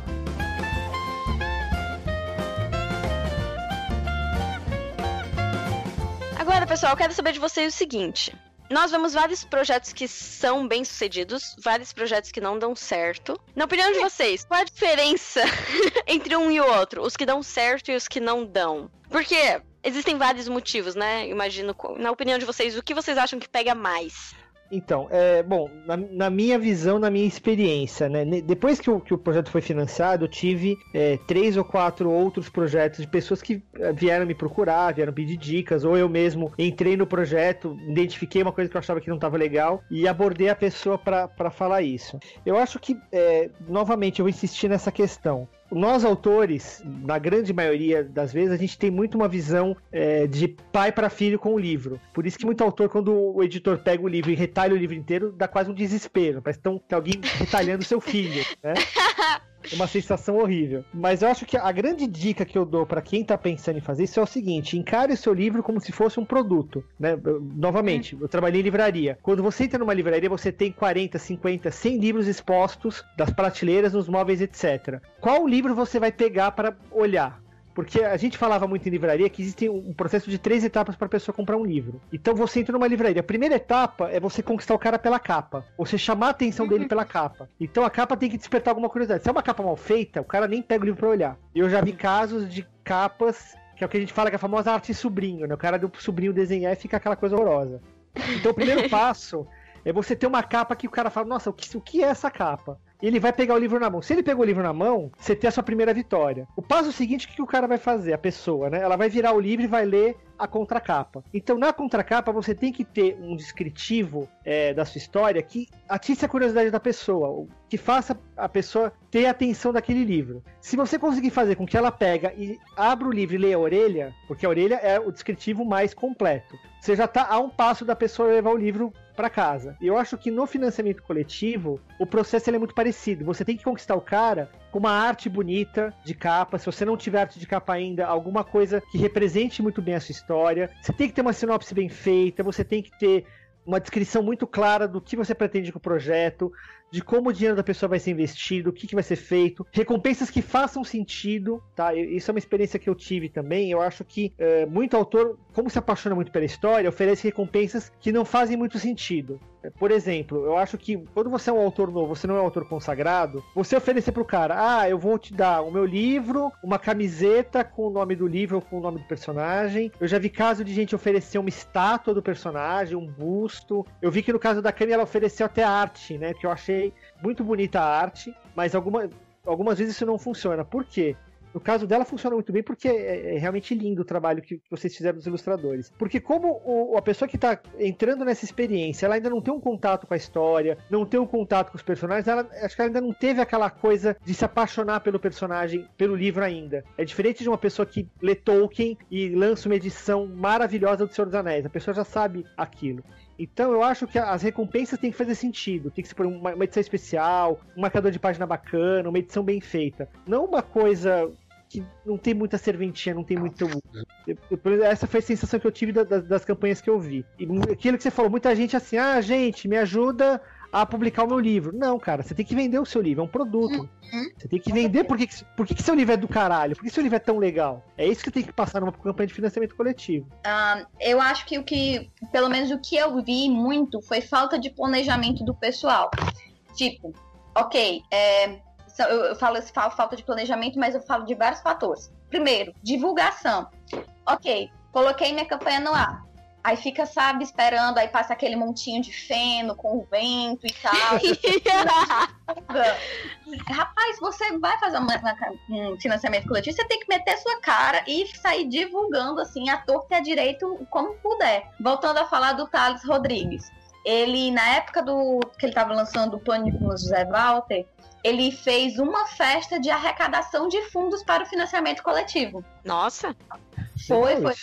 Agora, pessoal, eu quero saber de vocês o seguinte. Nós vemos vários projetos que são bem sucedidos, vários projetos que não dão certo. Na opinião de vocês, qual a diferença <laughs> entre um e o outro? Os que dão certo e os que não dão? Porque existem vários motivos, né? Imagino. Na opinião de vocês, o que vocês acham que pega mais? Então, é, bom, na, na, minha visão, na minha experiência, né? Depois que o, que o projeto foi financiado, eu tive é, três ou quatro outros projetos de pessoas que é, vieram me procurar, vieram pedir dicas, ou eu mesmo entrei no projeto, identifiquei uma coisa que eu achava que não estava legal e abordei a pessoa para falar isso. Eu acho que, é, novamente, eu vou insistir nessa questão nós autores, na grande maioria das vezes, a gente tem muito uma visão é, de pai para filho com o livro. Por isso que muito autor, quando o editor pega o livro e retalha o livro inteiro, dá quase um desespero. Parece que tem alguém retalhando seu filho, né? <laughs> Uma sensação horrível. Mas eu acho que a grande dica que eu dou para quem tá pensando em fazer isso é o seguinte: encare o seu livro como se fosse um produto. Né? Novamente, eu trabalhei em livraria. Quando você entra numa livraria, você tem 40, 50, 100 livros expostos das prateleiras, nos móveis, etc. Qual livro você vai pegar para olhar? Porque a gente falava muito em livraria que existe um processo de três etapas para a pessoa comprar um livro. Então você entra numa livraria. A primeira etapa é você conquistar o cara pela capa. Você chamar a atenção dele pela capa. Então a capa tem que despertar alguma curiosidade. Se é uma capa mal feita, o cara nem pega o livro para olhar. Eu já vi casos de capas que é o que a gente fala que é a famosa arte sobrinho, né? O cara do sobrinho desenhar e fica aquela coisa horrorosa. Então o primeiro <laughs> passo é você ter uma capa que o cara fala, nossa, o que, o que é essa capa? Ele vai pegar o livro na mão. Se ele pegou o livro na mão, você tem a sua primeira vitória. O passo seguinte, o que, que o cara vai fazer? A pessoa, né? Ela vai virar o livro e vai ler a contracapa. Então, na contracapa, você tem que ter um descritivo é, da sua história que atice a curiosidade da pessoa, que faça a pessoa ter atenção daquele livro. Se você conseguir fazer com que ela pega e abra o livro e leia a orelha, porque a orelha é o descritivo mais completo, você já está a um passo da pessoa levar o livro para casa. Eu acho que no financiamento coletivo, o processo é muito parecido. Você tem que conquistar o cara com uma arte bonita de capa. Se você não tiver arte de capa ainda, alguma coisa que represente muito bem a sua história. Você tem que ter uma sinopse bem feita, você tem que ter uma descrição muito clara do que você pretende com o projeto, de como o dinheiro da pessoa vai ser investido, o que, que vai ser feito, recompensas que façam sentido, tá? Isso é uma experiência que eu tive também. Eu acho que é, muito autor, como se apaixona muito pela história, oferece recompensas que não fazem muito sentido. Por exemplo, eu acho que quando você é um autor novo, você não é um autor consagrado, você oferecer pro cara, ah, eu vou te dar o meu livro, uma camiseta com o nome do livro ou com o nome do personagem. Eu já vi caso de gente oferecer uma estátua do personagem, um busto. Eu vi que no caso da Cami ela ofereceu até arte, né? Que eu achei muito bonita a arte, mas alguma, algumas vezes isso não funciona. Por quê? No caso dela funciona muito bem porque é, é realmente lindo o trabalho que, vocês fizeram dos ilustradores. Porque como o, a pessoa que está entrando nessa experiência, ela ainda não tem um contato com a história, não tem um contato com os personagens, ela, acho que ela ainda não teve aquela coisa de se apaixonar pelo personagem, pelo livro ainda. É diferente de uma pessoa que lê Tolkien e lança uma edição maravilhosa do Senhor dos Anéis. A pessoa já sabe aquilo. Então eu acho que as recompensas têm que fazer sentido. Tem que ser uma, uma edição especial, um marcador de página bacana, uma edição bem feita. Não uma coisa que não tem muita serventia, não tem muito Essa foi a sensação que eu tive das, das campanhas que eu vi. E aquilo que você falou, muita gente assim, ah, gente, me ajuda a publicar o meu livro. Não, cara, você tem que vender o seu livro, é um produto. Uhum. Você tem que vender porque, porque que seu livro é do caralho, por que seu livro é tão legal. É isso que tem que passar numa campanha de financiamento coletivo. Uh, eu acho que o que, pelo menos o que eu vi muito, foi falta de planejamento do pessoal. Tipo, ok, é, eu, falo, eu falo falta de planejamento, mas eu falo de vários fatores. Primeiro, divulgação. Ok, coloquei minha campanha no ar Aí fica, sabe, esperando, aí passa aquele montinho de feno com o vento e tal. <laughs> Rapaz, você vai fazer um financiamento coletivo, você tem que meter sua cara e sair divulgando assim a torta e a direito como puder. Voltando a falar do Thales Rodrigues. Ele, na época do que ele estava lançando o Pânico no José Walter, ele fez uma festa de arrecadação de fundos para o financiamento coletivo. Nossa! Foi, foi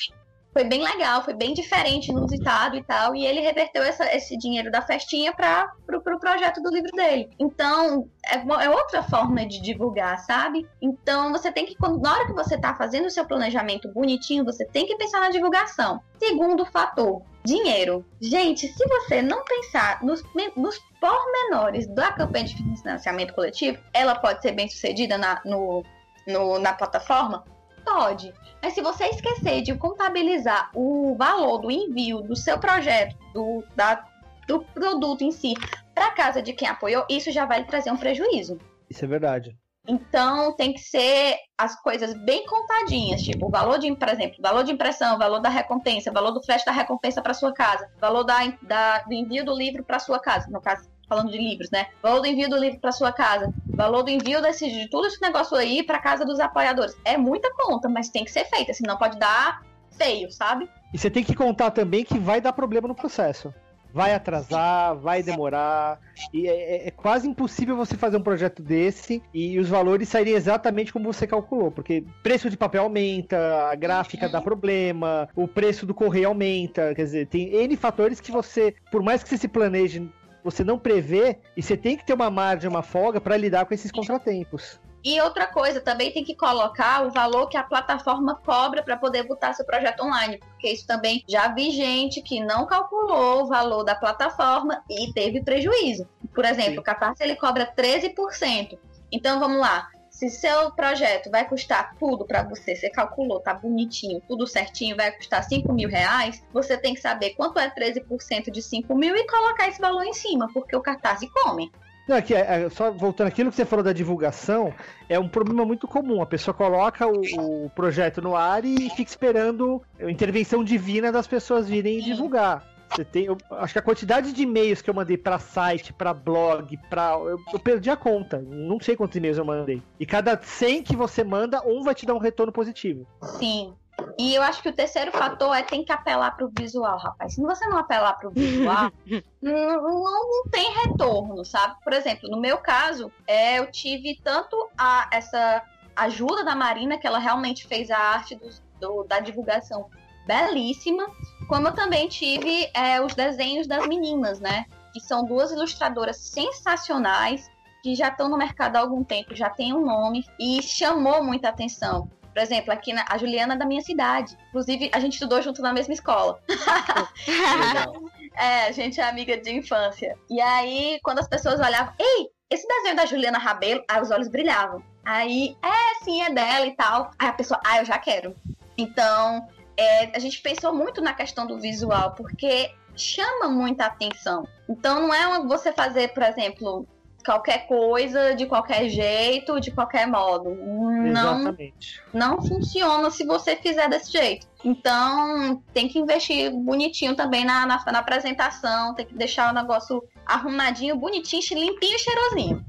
foi bem legal, foi bem diferente, inusitado e tal. E ele reverteu essa, esse dinheiro da festinha para pro, pro projeto do livro dele. Então, é, uma, é outra forma de divulgar, sabe? Então, você tem que, quando, na hora que você tá fazendo o seu planejamento bonitinho, você tem que pensar na divulgação. Segundo fator, dinheiro. Gente, se você não pensar nos, nos pormenores da campanha de financiamento coletivo, ela pode ser bem sucedida na, no, no, na plataforma? Pode. Mas se você esquecer de contabilizar o valor do envio do seu projeto, do, da, do produto em si, para casa de quem apoiou, isso já vai trazer um prejuízo. Isso é verdade. Então tem que ser as coisas bem contadinhas, tipo o valor de, por exemplo, valor de impressão, valor da recompensa, valor do frete da recompensa para sua casa, valor da, da, do envio do livro para sua casa, no caso falando de livros, né? Valor do envio do livro para sua casa, valor do envio desse, de tudo esse negócio aí para casa dos apoiadores. É muita conta, mas tem que ser feita, senão pode dar feio, sabe? E você tem que contar também que vai dar problema no processo vai atrasar, vai demorar. E é, é, é, quase impossível você fazer um projeto desse e os valores saírem exatamente como você calculou, porque preço de papel aumenta, a gráfica dá problema, o preço do correio aumenta, quer dizer, tem N fatores que você, por mais que você se planeje, você não prevê e você tem que ter uma margem, uma folga para lidar com esses contratempos. E outra coisa, também tem que colocar o valor que a plataforma cobra para poder botar seu projeto online, porque isso também já vi gente que não calculou o valor da plataforma e teve prejuízo. Por exemplo, Sim. o Catarse ele cobra 13%. Então vamos lá, se seu projeto vai custar tudo para você, você calculou, tá bonitinho, tudo certinho, vai custar 5 mil reais, você tem que saber quanto é 13% de 5 mil e colocar esse valor em cima, porque o Catarse come. Não, aqui, é, é, só voltando aquilo que você falou da divulgação, é um problema muito comum. A pessoa coloca o, o projeto no ar e fica esperando a intervenção divina das pessoas virem divulgar. Você tem, eu, acho que a quantidade de e-mails que eu mandei para site, para blog, para eu, eu, perdi a conta. Não sei quantos e-mails eu mandei. E cada 100 que você manda, um vai te dar um retorno positivo. Sim. E eu acho que o terceiro fator é tem que apelar para o visual, rapaz. Se você não apelar para o visual, <laughs> não, não, não, tem retorno, sabe? Por exemplo, no meu caso, é, eu tive tanto a, essa ajuda da Marina, que ela realmente fez a arte do, do, da divulgação belíssima, como eu também tive é, os desenhos das meninas, né? Que são duas ilustradoras sensacionais, que já estão no mercado há algum tempo, já tem um nome e chamou muita atenção. Por exemplo, aqui na, a Juliana é da minha cidade. Inclusive, a gente estudou junto na mesma escola. <laughs> é, a gente é amiga de infância. E aí, quando as pessoas olhavam, ei, esse desenho da Juliana Rabelo, aí os olhos brilhavam. Aí, é, sim, é dela e tal. Aí a pessoa, ah, eu já quero. Então, é, a gente pensou muito na questão do visual, porque chama muita atenção. Então, não é você fazer, por exemplo, qualquer coisa, de qualquer jeito, de qualquer modo. Não, Exatamente. não funciona se você fizer desse jeito. Então, tem que investir bonitinho também na, na, na apresentação, tem que deixar o negócio arrumadinho, bonitinho, limpinho e cheirosinho.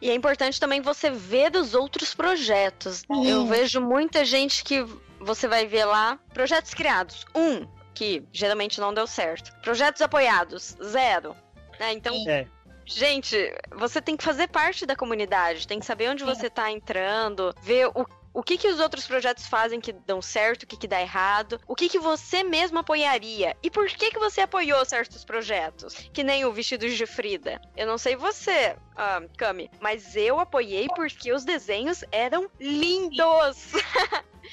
e é importante também você ver dos outros projetos. Sim. Eu vejo muita gente que você vai ver lá projetos criados. Um, que geralmente não deu certo. Projetos apoiados, zero. Né? Então, é. Gente, você tem que fazer parte da comunidade, tem que saber onde você tá entrando, ver o o que, que os outros projetos fazem que dão certo, o que, que dá errado, o que, que você mesmo apoiaria e por que, que você apoiou certos projetos, que nem o Vestidos de Frida. Eu não sei você, uh, Cami, mas eu apoiei porque os desenhos eram lindos.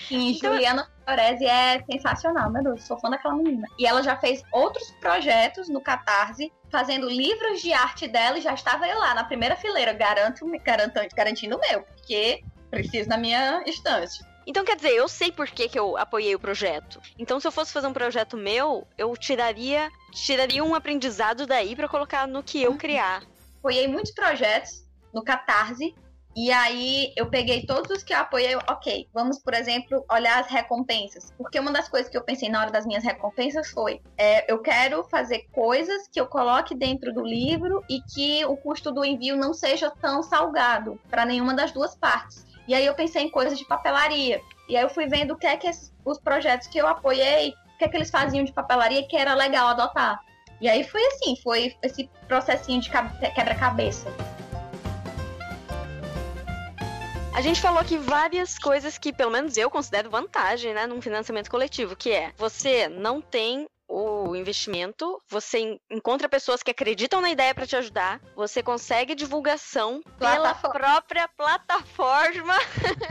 Sim, <laughs> então, Juliana Fiorese é sensacional, meu Deus, sou fã daquela menina. E ela já fez outros projetos no Catarse, fazendo livros de arte dela e já estava lá na primeira fileira, garanto, garanto, garantindo o meu, porque preciso na minha estante. Então, quer dizer, eu sei por que, que eu apoiei o projeto. Então, se eu fosse fazer um projeto meu, eu tiraria, tiraria um aprendizado daí para colocar no que eu criar. Apoiei muitos projetos no Catarse e aí eu peguei todos os que eu apoiei, ok, vamos, por exemplo, olhar as recompensas. Porque uma das coisas que eu pensei na hora das minhas recompensas foi: é, eu quero fazer coisas que eu coloque dentro do livro e que o custo do envio não seja tão salgado para nenhuma das duas partes. E aí eu pensei em coisas de papelaria. E aí eu fui vendo o que é que esses, os projetos que eu apoiei, o que é que eles faziam de papelaria que era legal adotar. E aí foi assim, foi esse processinho de quebra-cabeça. A gente falou aqui várias coisas que, pelo menos eu considero vantagem, né, num financiamento coletivo, que é você não tem o investimento, você encontra pessoas que acreditam na ideia para te ajudar, você consegue divulgação pela própria plataforma.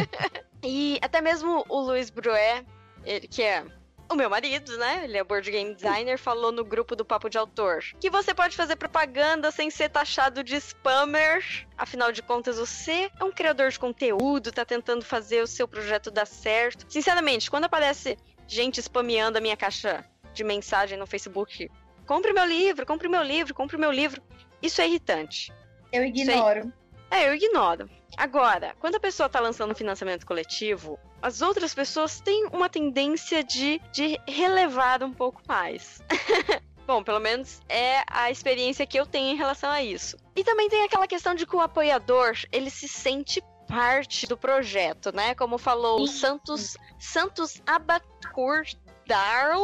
<laughs> e até mesmo o Luiz Brué, ele que é o meu marido, né? Ele é board game designer, falou no grupo do Papo de Autor que você pode fazer propaganda sem ser taxado de spammer. Afinal de contas, você é um criador de conteúdo, tá tentando fazer o seu projeto dar certo. Sinceramente, quando aparece gente spameando a minha caixa de mensagem no Facebook, compre meu livro, compre meu livro, compre meu livro, isso é irritante. Eu ignoro. É, eu ignoro. Agora, quando a pessoa está lançando financiamento coletivo, as outras pessoas têm uma tendência de, de relevar um pouco mais. <laughs> Bom, pelo menos é a experiência que eu tenho em relação a isso. E também tem aquela questão de que o apoiador, ele se sente parte do projeto, né? Como falou o Santos Santos Abacur Darl.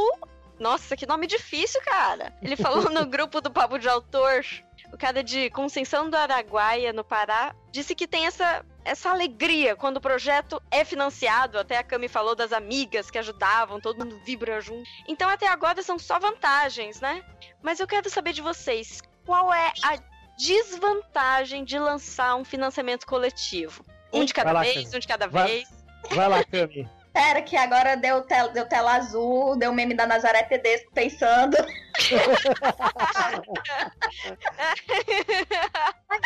Nossa, que nome difícil, cara. Ele falou no <laughs> grupo do Papo de Autor o cara de Conceição do Araguaia, no Pará, disse que tem essa, essa alegria quando o projeto é financiado. Até a Cami falou das amigas que ajudavam, todo mundo vibra junto. Então, até agora são só vantagens, né? Mas eu quero saber de vocês, qual é a desvantagem de lançar um financiamento coletivo? Um de cada lá, vez, Cami. um de cada vai, vez. Vai lá, Cami. <laughs> Pera, que agora deu, tel, deu tela azul, deu meme da Nazaré Tedesco pensando. <laughs>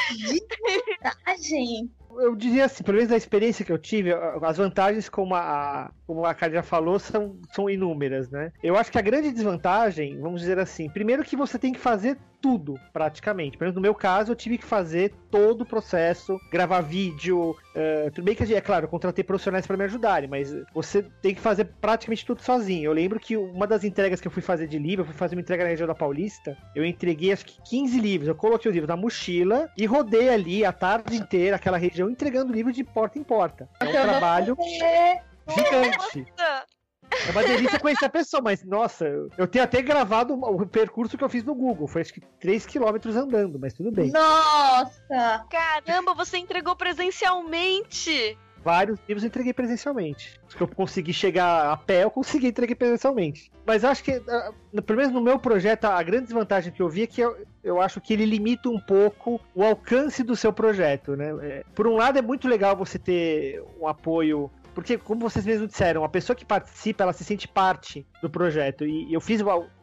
Desvantagem. Eu diria assim, pelo menos a experiência que eu tive, as vantagens, como a, como a Karen já falou, são, são inúmeras, né? Eu acho que a grande desvantagem, vamos dizer assim, primeiro que você tem que fazer tudo, praticamente. Pelo menos no meu caso, eu tive que fazer todo o processo, gravar vídeo. Uh, tudo bem que, é claro, eu contratei profissionais para me ajudarem, mas você tem que fazer praticamente tudo sozinho. Eu lembro que uma das entregas que eu fui fazer de livro, eu fui fazer uma entrega na região da Paulista, eu entreguei acho que 15 livros. Eu coloquei os livros na mochila e rodei ali a tarde inteira aquela região entregando livros de porta em porta. É um trabalho gigante. É uma delícia conhecer a pessoa, mas nossa, eu tenho até gravado o percurso que eu fiz no Google. Foi acho que 3km andando, mas tudo bem. Nossa! Caramba, você entregou presencialmente! Vários livros eu entreguei presencialmente. Se eu consegui chegar a pé, eu consegui entregar presencialmente. Mas acho que, ah, pelo menos no meu projeto, a grande desvantagem que eu vi é que eu, eu acho que ele limita um pouco o alcance do seu projeto, né? É, por um lado, é muito legal você ter um apoio porque, como vocês mesmos disseram, a pessoa que participa, ela se sente parte do projeto. E eu fiz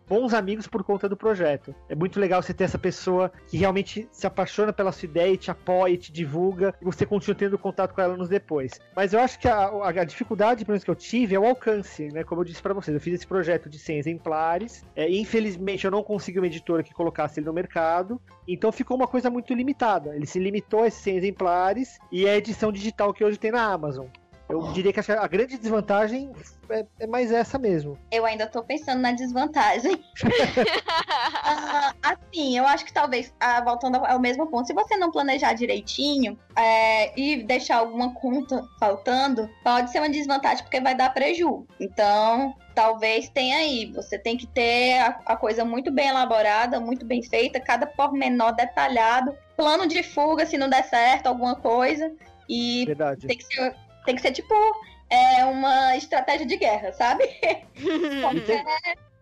bons amigos por conta do projeto. É muito legal você ter essa pessoa que realmente se apaixona pela sua ideia e te apoia, e te divulga, e você continua tendo contato com ela nos depois. Mas eu acho que a, a, a dificuldade, pelo menos que eu tive, é o alcance, né? Como eu disse para vocês, eu fiz esse projeto de 100 exemplares. É, infelizmente, eu não consegui uma editora que colocasse ele no mercado, então ficou uma coisa muito limitada. Ele se limitou a esses 100 exemplares e a edição digital que hoje tem na Amazon. Eu diria que a grande desvantagem é, é mais essa mesmo. Eu ainda tô pensando na desvantagem. uh, <laughs> assim, eu acho que talvez, uh, voltando ao mesmo ponto, se você não planejar direitinho é, e deixar alguma conta faltando, pode ser uma desvantagem porque vai dar prejuízo. Então, talvez tenha aí. Você tem que ter a, a coisa muito bem elaborada, muito bem feita, cada pormenor detalhado, plano de fuga se não der certo alguma coisa. E Verdade. tem que ser tem que ser tipo é, uma estratégia de guerra, sabe? <laughs> qualquer,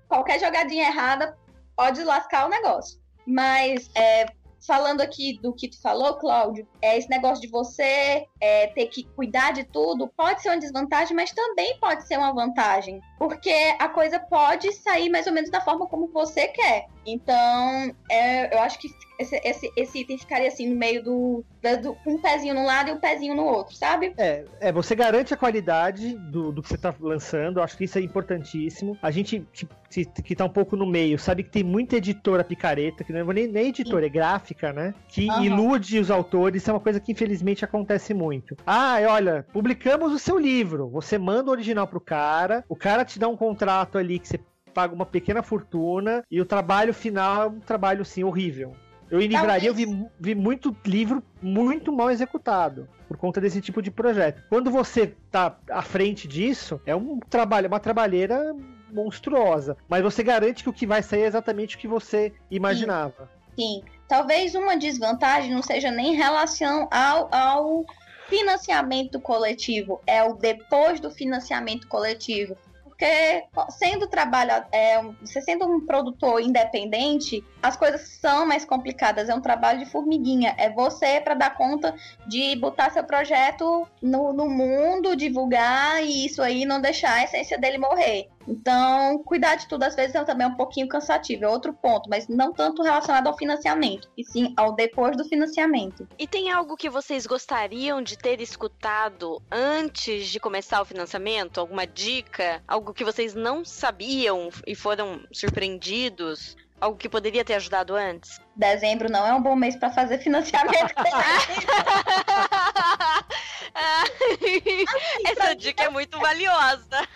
qualquer jogadinha errada pode lascar o negócio. Mas é, falando aqui do que tu falou, Cláudio, é esse negócio de você é, ter que cuidar de tudo pode ser uma desvantagem, mas também pode ser uma vantagem, porque a coisa pode sair mais ou menos da forma como você quer. Então, é, eu acho que esse, esse, esse, item ficaria assim no meio do, do, um pezinho num lado e um pezinho no outro, sabe? É, é você garante a qualidade do, do que você tá lançando, eu acho que isso é importantíssimo. A gente que, que tá um pouco no meio, sabe que tem muita editora picareta, que não é nem, nem editora, é gráfica, né? Que uhum. ilude os autores, isso é uma coisa que infelizmente acontece muito. Ah, olha, publicamos o seu livro, você manda o original pro cara, o cara te dá um contrato ali que você paga uma pequena fortuna e o trabalho final é um trabalho, sim, horrível. Eu em livraria eu vi, vi muito livro muito mal executado por conta desse tipo de projeto. Quando você tá à frente disso, é um trabalho, uma trabalheira monstruosa, mas você garante que o que vai sair é exatamente o que você imaginava. Sim. Sim. Talvez uma desvantagem não seja nem em relação ao, ao financiamento coletivo, é o depois do financiamento coletivo. Porque sendo trabalho, é, você sendo um produtor independente, as coisas são mais complicadas. É um trabalho de formiguinha. É você para dar conta de botar seu projeto no, no mundo, divulgar e isso aí não deixar a essência dele morrer. Então, cuidar de tudo às vezes é também um pouquinho cansativo, é outro ponto, mas não tanto relacionado ao financiamento, e sim ao depois do financiamento. E tem algo que vocês gostariam de ter escutado antes de começar o financiamento? Alguma dica? Algo que vocês não sabiam e foram surpreendidos? Algo que poderia ter ajudado antes? Dezembro não é um bom mês para fazer financiamento. <laughs> <laughs> Essa dica é muito valiosa.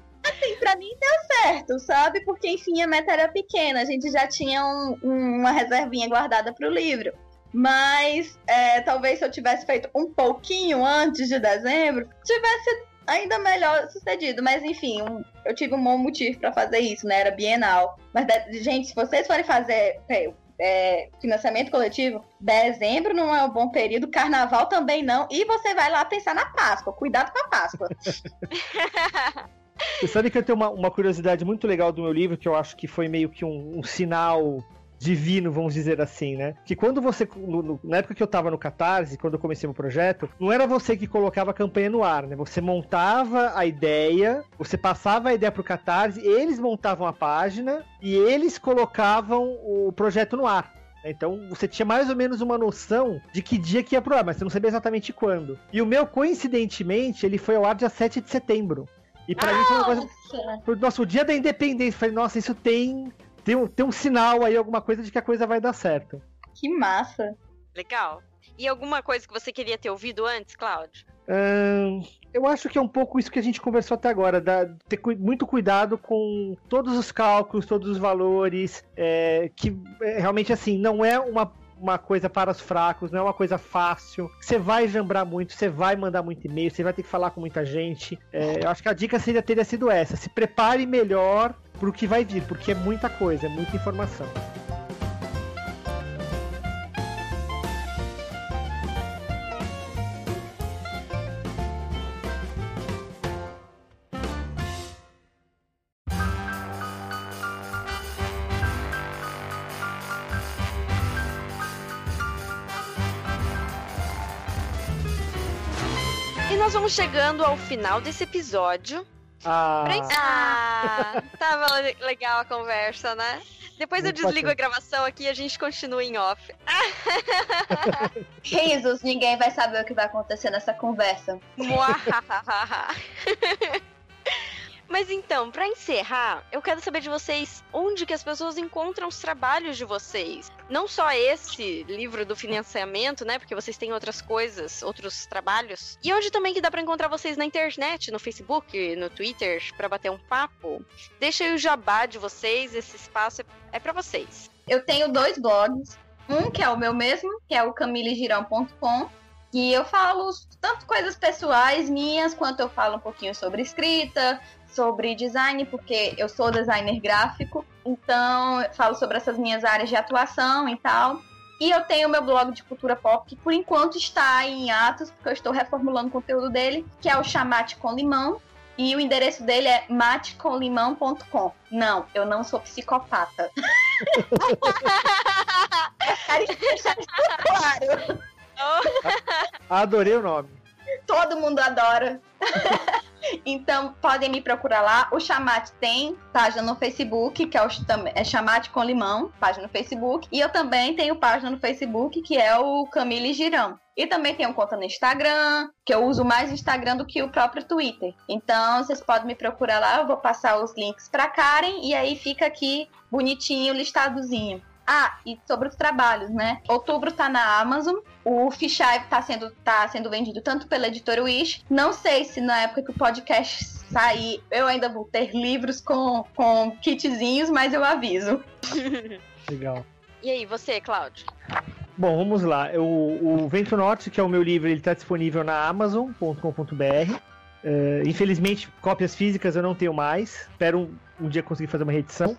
<laughs> Assim, pra mim deu certo, sabe? Porque, enfim, a meta era pequena. A gente já tinha um, um, uma reservinha guardada pro livro. Mas é, talvez se eu tivesse feito um pouquinho antes de dezembro, tivesse ainda melhor sucedido. Mas enfim, um, eu tive um bom motivo para fazer isso, né? Era bienal. Mas, gente, se vocês forem fazer é, é, financiamento coletivo, dezembro não é um bom período, carnaval também não. E você vai lá pensar na Páscoa. Cuidado com a Páscoa. <laughs> Você sabe que eu tenho uma, uma, curiosidade muito legal do meu livro, que eu acho que foi meio que um, um sinal divino, vamos dizer assim, né? Que quando você, no, no, na época que eu tava no Catarse, quando eu comecei o projeto, não era você que colocava a campanha no ar, né? Você montava a ideia, você passava a ideia pro Catarse, eles montavam a página e eles colocavam o projeto no ar. Então você tinha mais ou menos uma noção de que dia que ia pro ar, mas você não sabia exatamente quando. E o meu, coincidentemente, ele foi ao ar dia 7 de setembro. E para mim foi uma coisa. Nossa, o dia da independência. Falei, nossa, isso tem tem um, tem um sinal aí, alguma coisa de que a coisa vai dar certo. Que massa. Legal. E alguma coisa que você queria ter ouvido antes, Cláudio? Hum, eu acho que é um pouco isso que a gente conversou até agora, da, ter cu muito cuidado com todos os cálculos, todos os valores, é, que é, realmente assim, não é uma, uma coisa para os fracos, não é uma coisa fácil. Você vai jambrar muito, você vai mandar muito e-mail, você vai ter que falar com muita gente. É, eu acho que a dica seria teria sido essa: se prepare melhor pro que vai vir, porque é muita coisa, é muita informação. E nós vamos chegando ao final desse episódio. Ah. ah, tava legal a conversa, né? Depois eu desligo a gravação aqui e a gente continua em off. <laughs> Risos, ninguém vai saber o que vai acontecer nessa conversa. Mas então, para encerrar, eu quero saber de vocês onde que as pessoas encontram os trabalhos de vocês. Não só esse livro do financiamento, né? Porque vocês têm outras coisas, outros trabalhos. E onde também que dá para encontrar vocês na internet, no Facebook, no Twitter, para bater um papo. Deixa aí o jabá de vocês, esse espaço é para vocês. Eu tenho dois blogs. Um que é o meu mesmo, que é o camilegirão.com, e eu falo tanto coisas pessoais minhas, quanto eu falo um pouquinho sobre escrita, sobre design, porque eu sou designer gráfico, então falo sobre essas minhas áreas de atuação e tal. E eu tenho meu blog de cultura pop, que por enquanto está em atos, porque eu estou reformulando o conteúdo dele, que é o Chamate com Limão. E o endereço dele é matecomlimão.com. Não, eu não sou psicopata. Claro. Adorei o nome. Todo mundo adora. <laughs> então, podem me procurar lá. O Chamate tem página no Facebook, que é, o, é Chamate com Limão, página no Facebook. E eu também tenho página no Facebook, que é o Camille Girão. E também tenho conta no Instagram, que eu uso mais Instagram do que o próprio Twitter. Então, vocês podem me procurar lá, eu vou passar os links para Karen e aí fica aqui bonitinho, listadozinho. Ah, e sobre os trabalhos, né? Outubro tá na Amazon. O Fishhive tá sendo, tá sendo vendido tanto pela editora Wish. Não sei se na época que o podcast sair eu ainda vou ter livros com, com kitzinhos, mas eu aviso. <laughs> Legal. E aí, você, Cláudio? Bom, vamos lá. O, o Vento Norte, que é o meu livro, ele está disponível na Amazon.com.br. Uh, infelizmente, cópias físicas eu não tenho mais. Espero um, um dia conseguir fazer uma reedição.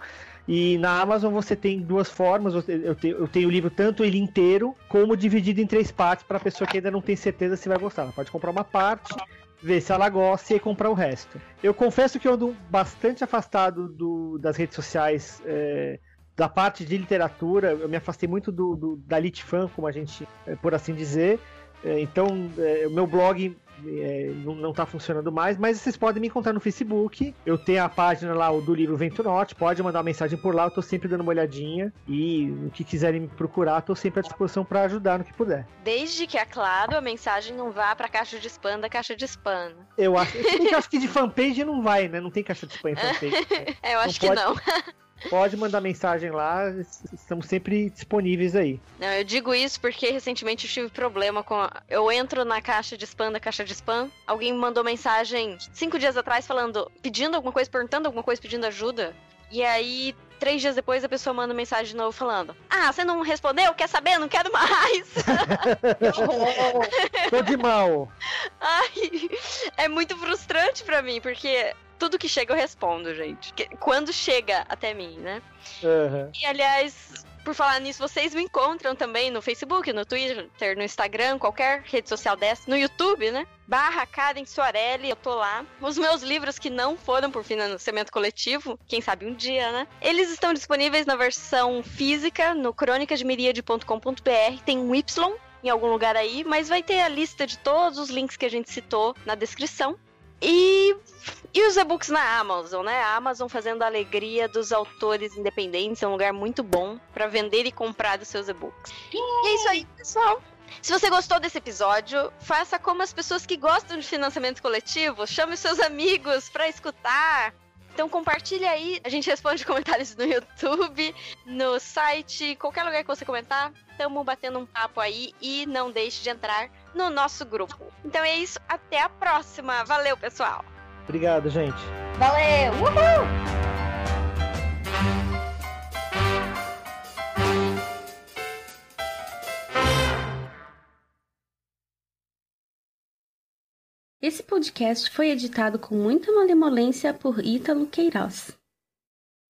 E na Amazon você tem duas formas. Eu tenho, eu tenho o livro tanto ele inteiro, como dividido em três partes para a pessoa que ainda não tem certeza se vai gostar. Ela pode comprar uma parte, ver se ela gosta e comprar o resto. Eu confesso que eu ando bastante afastado do, das redes sociais. É, da parte de literatura, eu me afastei muito do, do da Litfan, como a gente, é, por assim dizer. É, então, é, o meu blog é, não, está funcionando mais, mas vocês podem me encontrar no Facebook. Eu tenho a página lá do livro Vento Norte, pode mandar uma mensagem por lá, eu tô sempre dando uma olhadinha. E o que quiserem me procurar, tô sempre à disposição para ajudar no que puder. Desde que, é claro, a mensagem não vá pra caixa de spam da caixa de spam. Eu acho, eu acho que de fanpage não vai, né? Não tem caixa de spam em fanpage. <laughs> é, eu acho não que pode... não. Pode mandar mensagem lá, estamos sempre disponíveis aí. Não, eu digo isso porque recentemente eu tive problema com. A... Eu entro na caixa de spam da caixa de spam, alguém me mandou mensagem cinco dias atrás falando, pedindo alguma coisa, perguntando alguma coisa, pedindo ajuda. E aí, três dias depois, a pessoa manda mensagem de novo falando: Ah, você não respondeu? Quer saber? Não quero mais. <laughs> <laughs> Tô de mal. Ai, é muito frustrante para mim, porque tudo que chega eu respondo, gente. Quando chega até mim, né? Uhum. E aliás, por falar nisso, vocês me encontram também no Facebook, no Twitter, no Instagram, qualquer rede social dessa, no YouTube, né? Barra Karen Soarelli, eu tô lá. Os meus livros que não foram por financiamento coletivo, quem sabe um dia, né? Eles estão disponíveis na versão física no crônicasdemiriade.com.br. Tem um Y em algum lugar aí, mas vai ter a lista de todos os links que a gente citou na descrição. E, e os e-books na Amazon, né? A Amazon fazendo a alegria dos autores independentes, é um lugar muito bom para vender e comprar os seus e-books. E é isso aí, pessoal. Se você gostou desse episódio, faça como as pessoas que gostam de financiamento coletivo, chame seus amigos para escutar. Então compartilha aí, a gente responde <laughs> comentários no YouTube, no site, qualquer lugar que você comentar, estamos batendo um papo aí e não deixe de entrar no nosso grupo. Então é isso, até a próxima. Valeu, pessoal. Obrigado, gente. Valeu. Uhul! Esse podcast foi editado com muita malemolência por Ítalo Queiroz.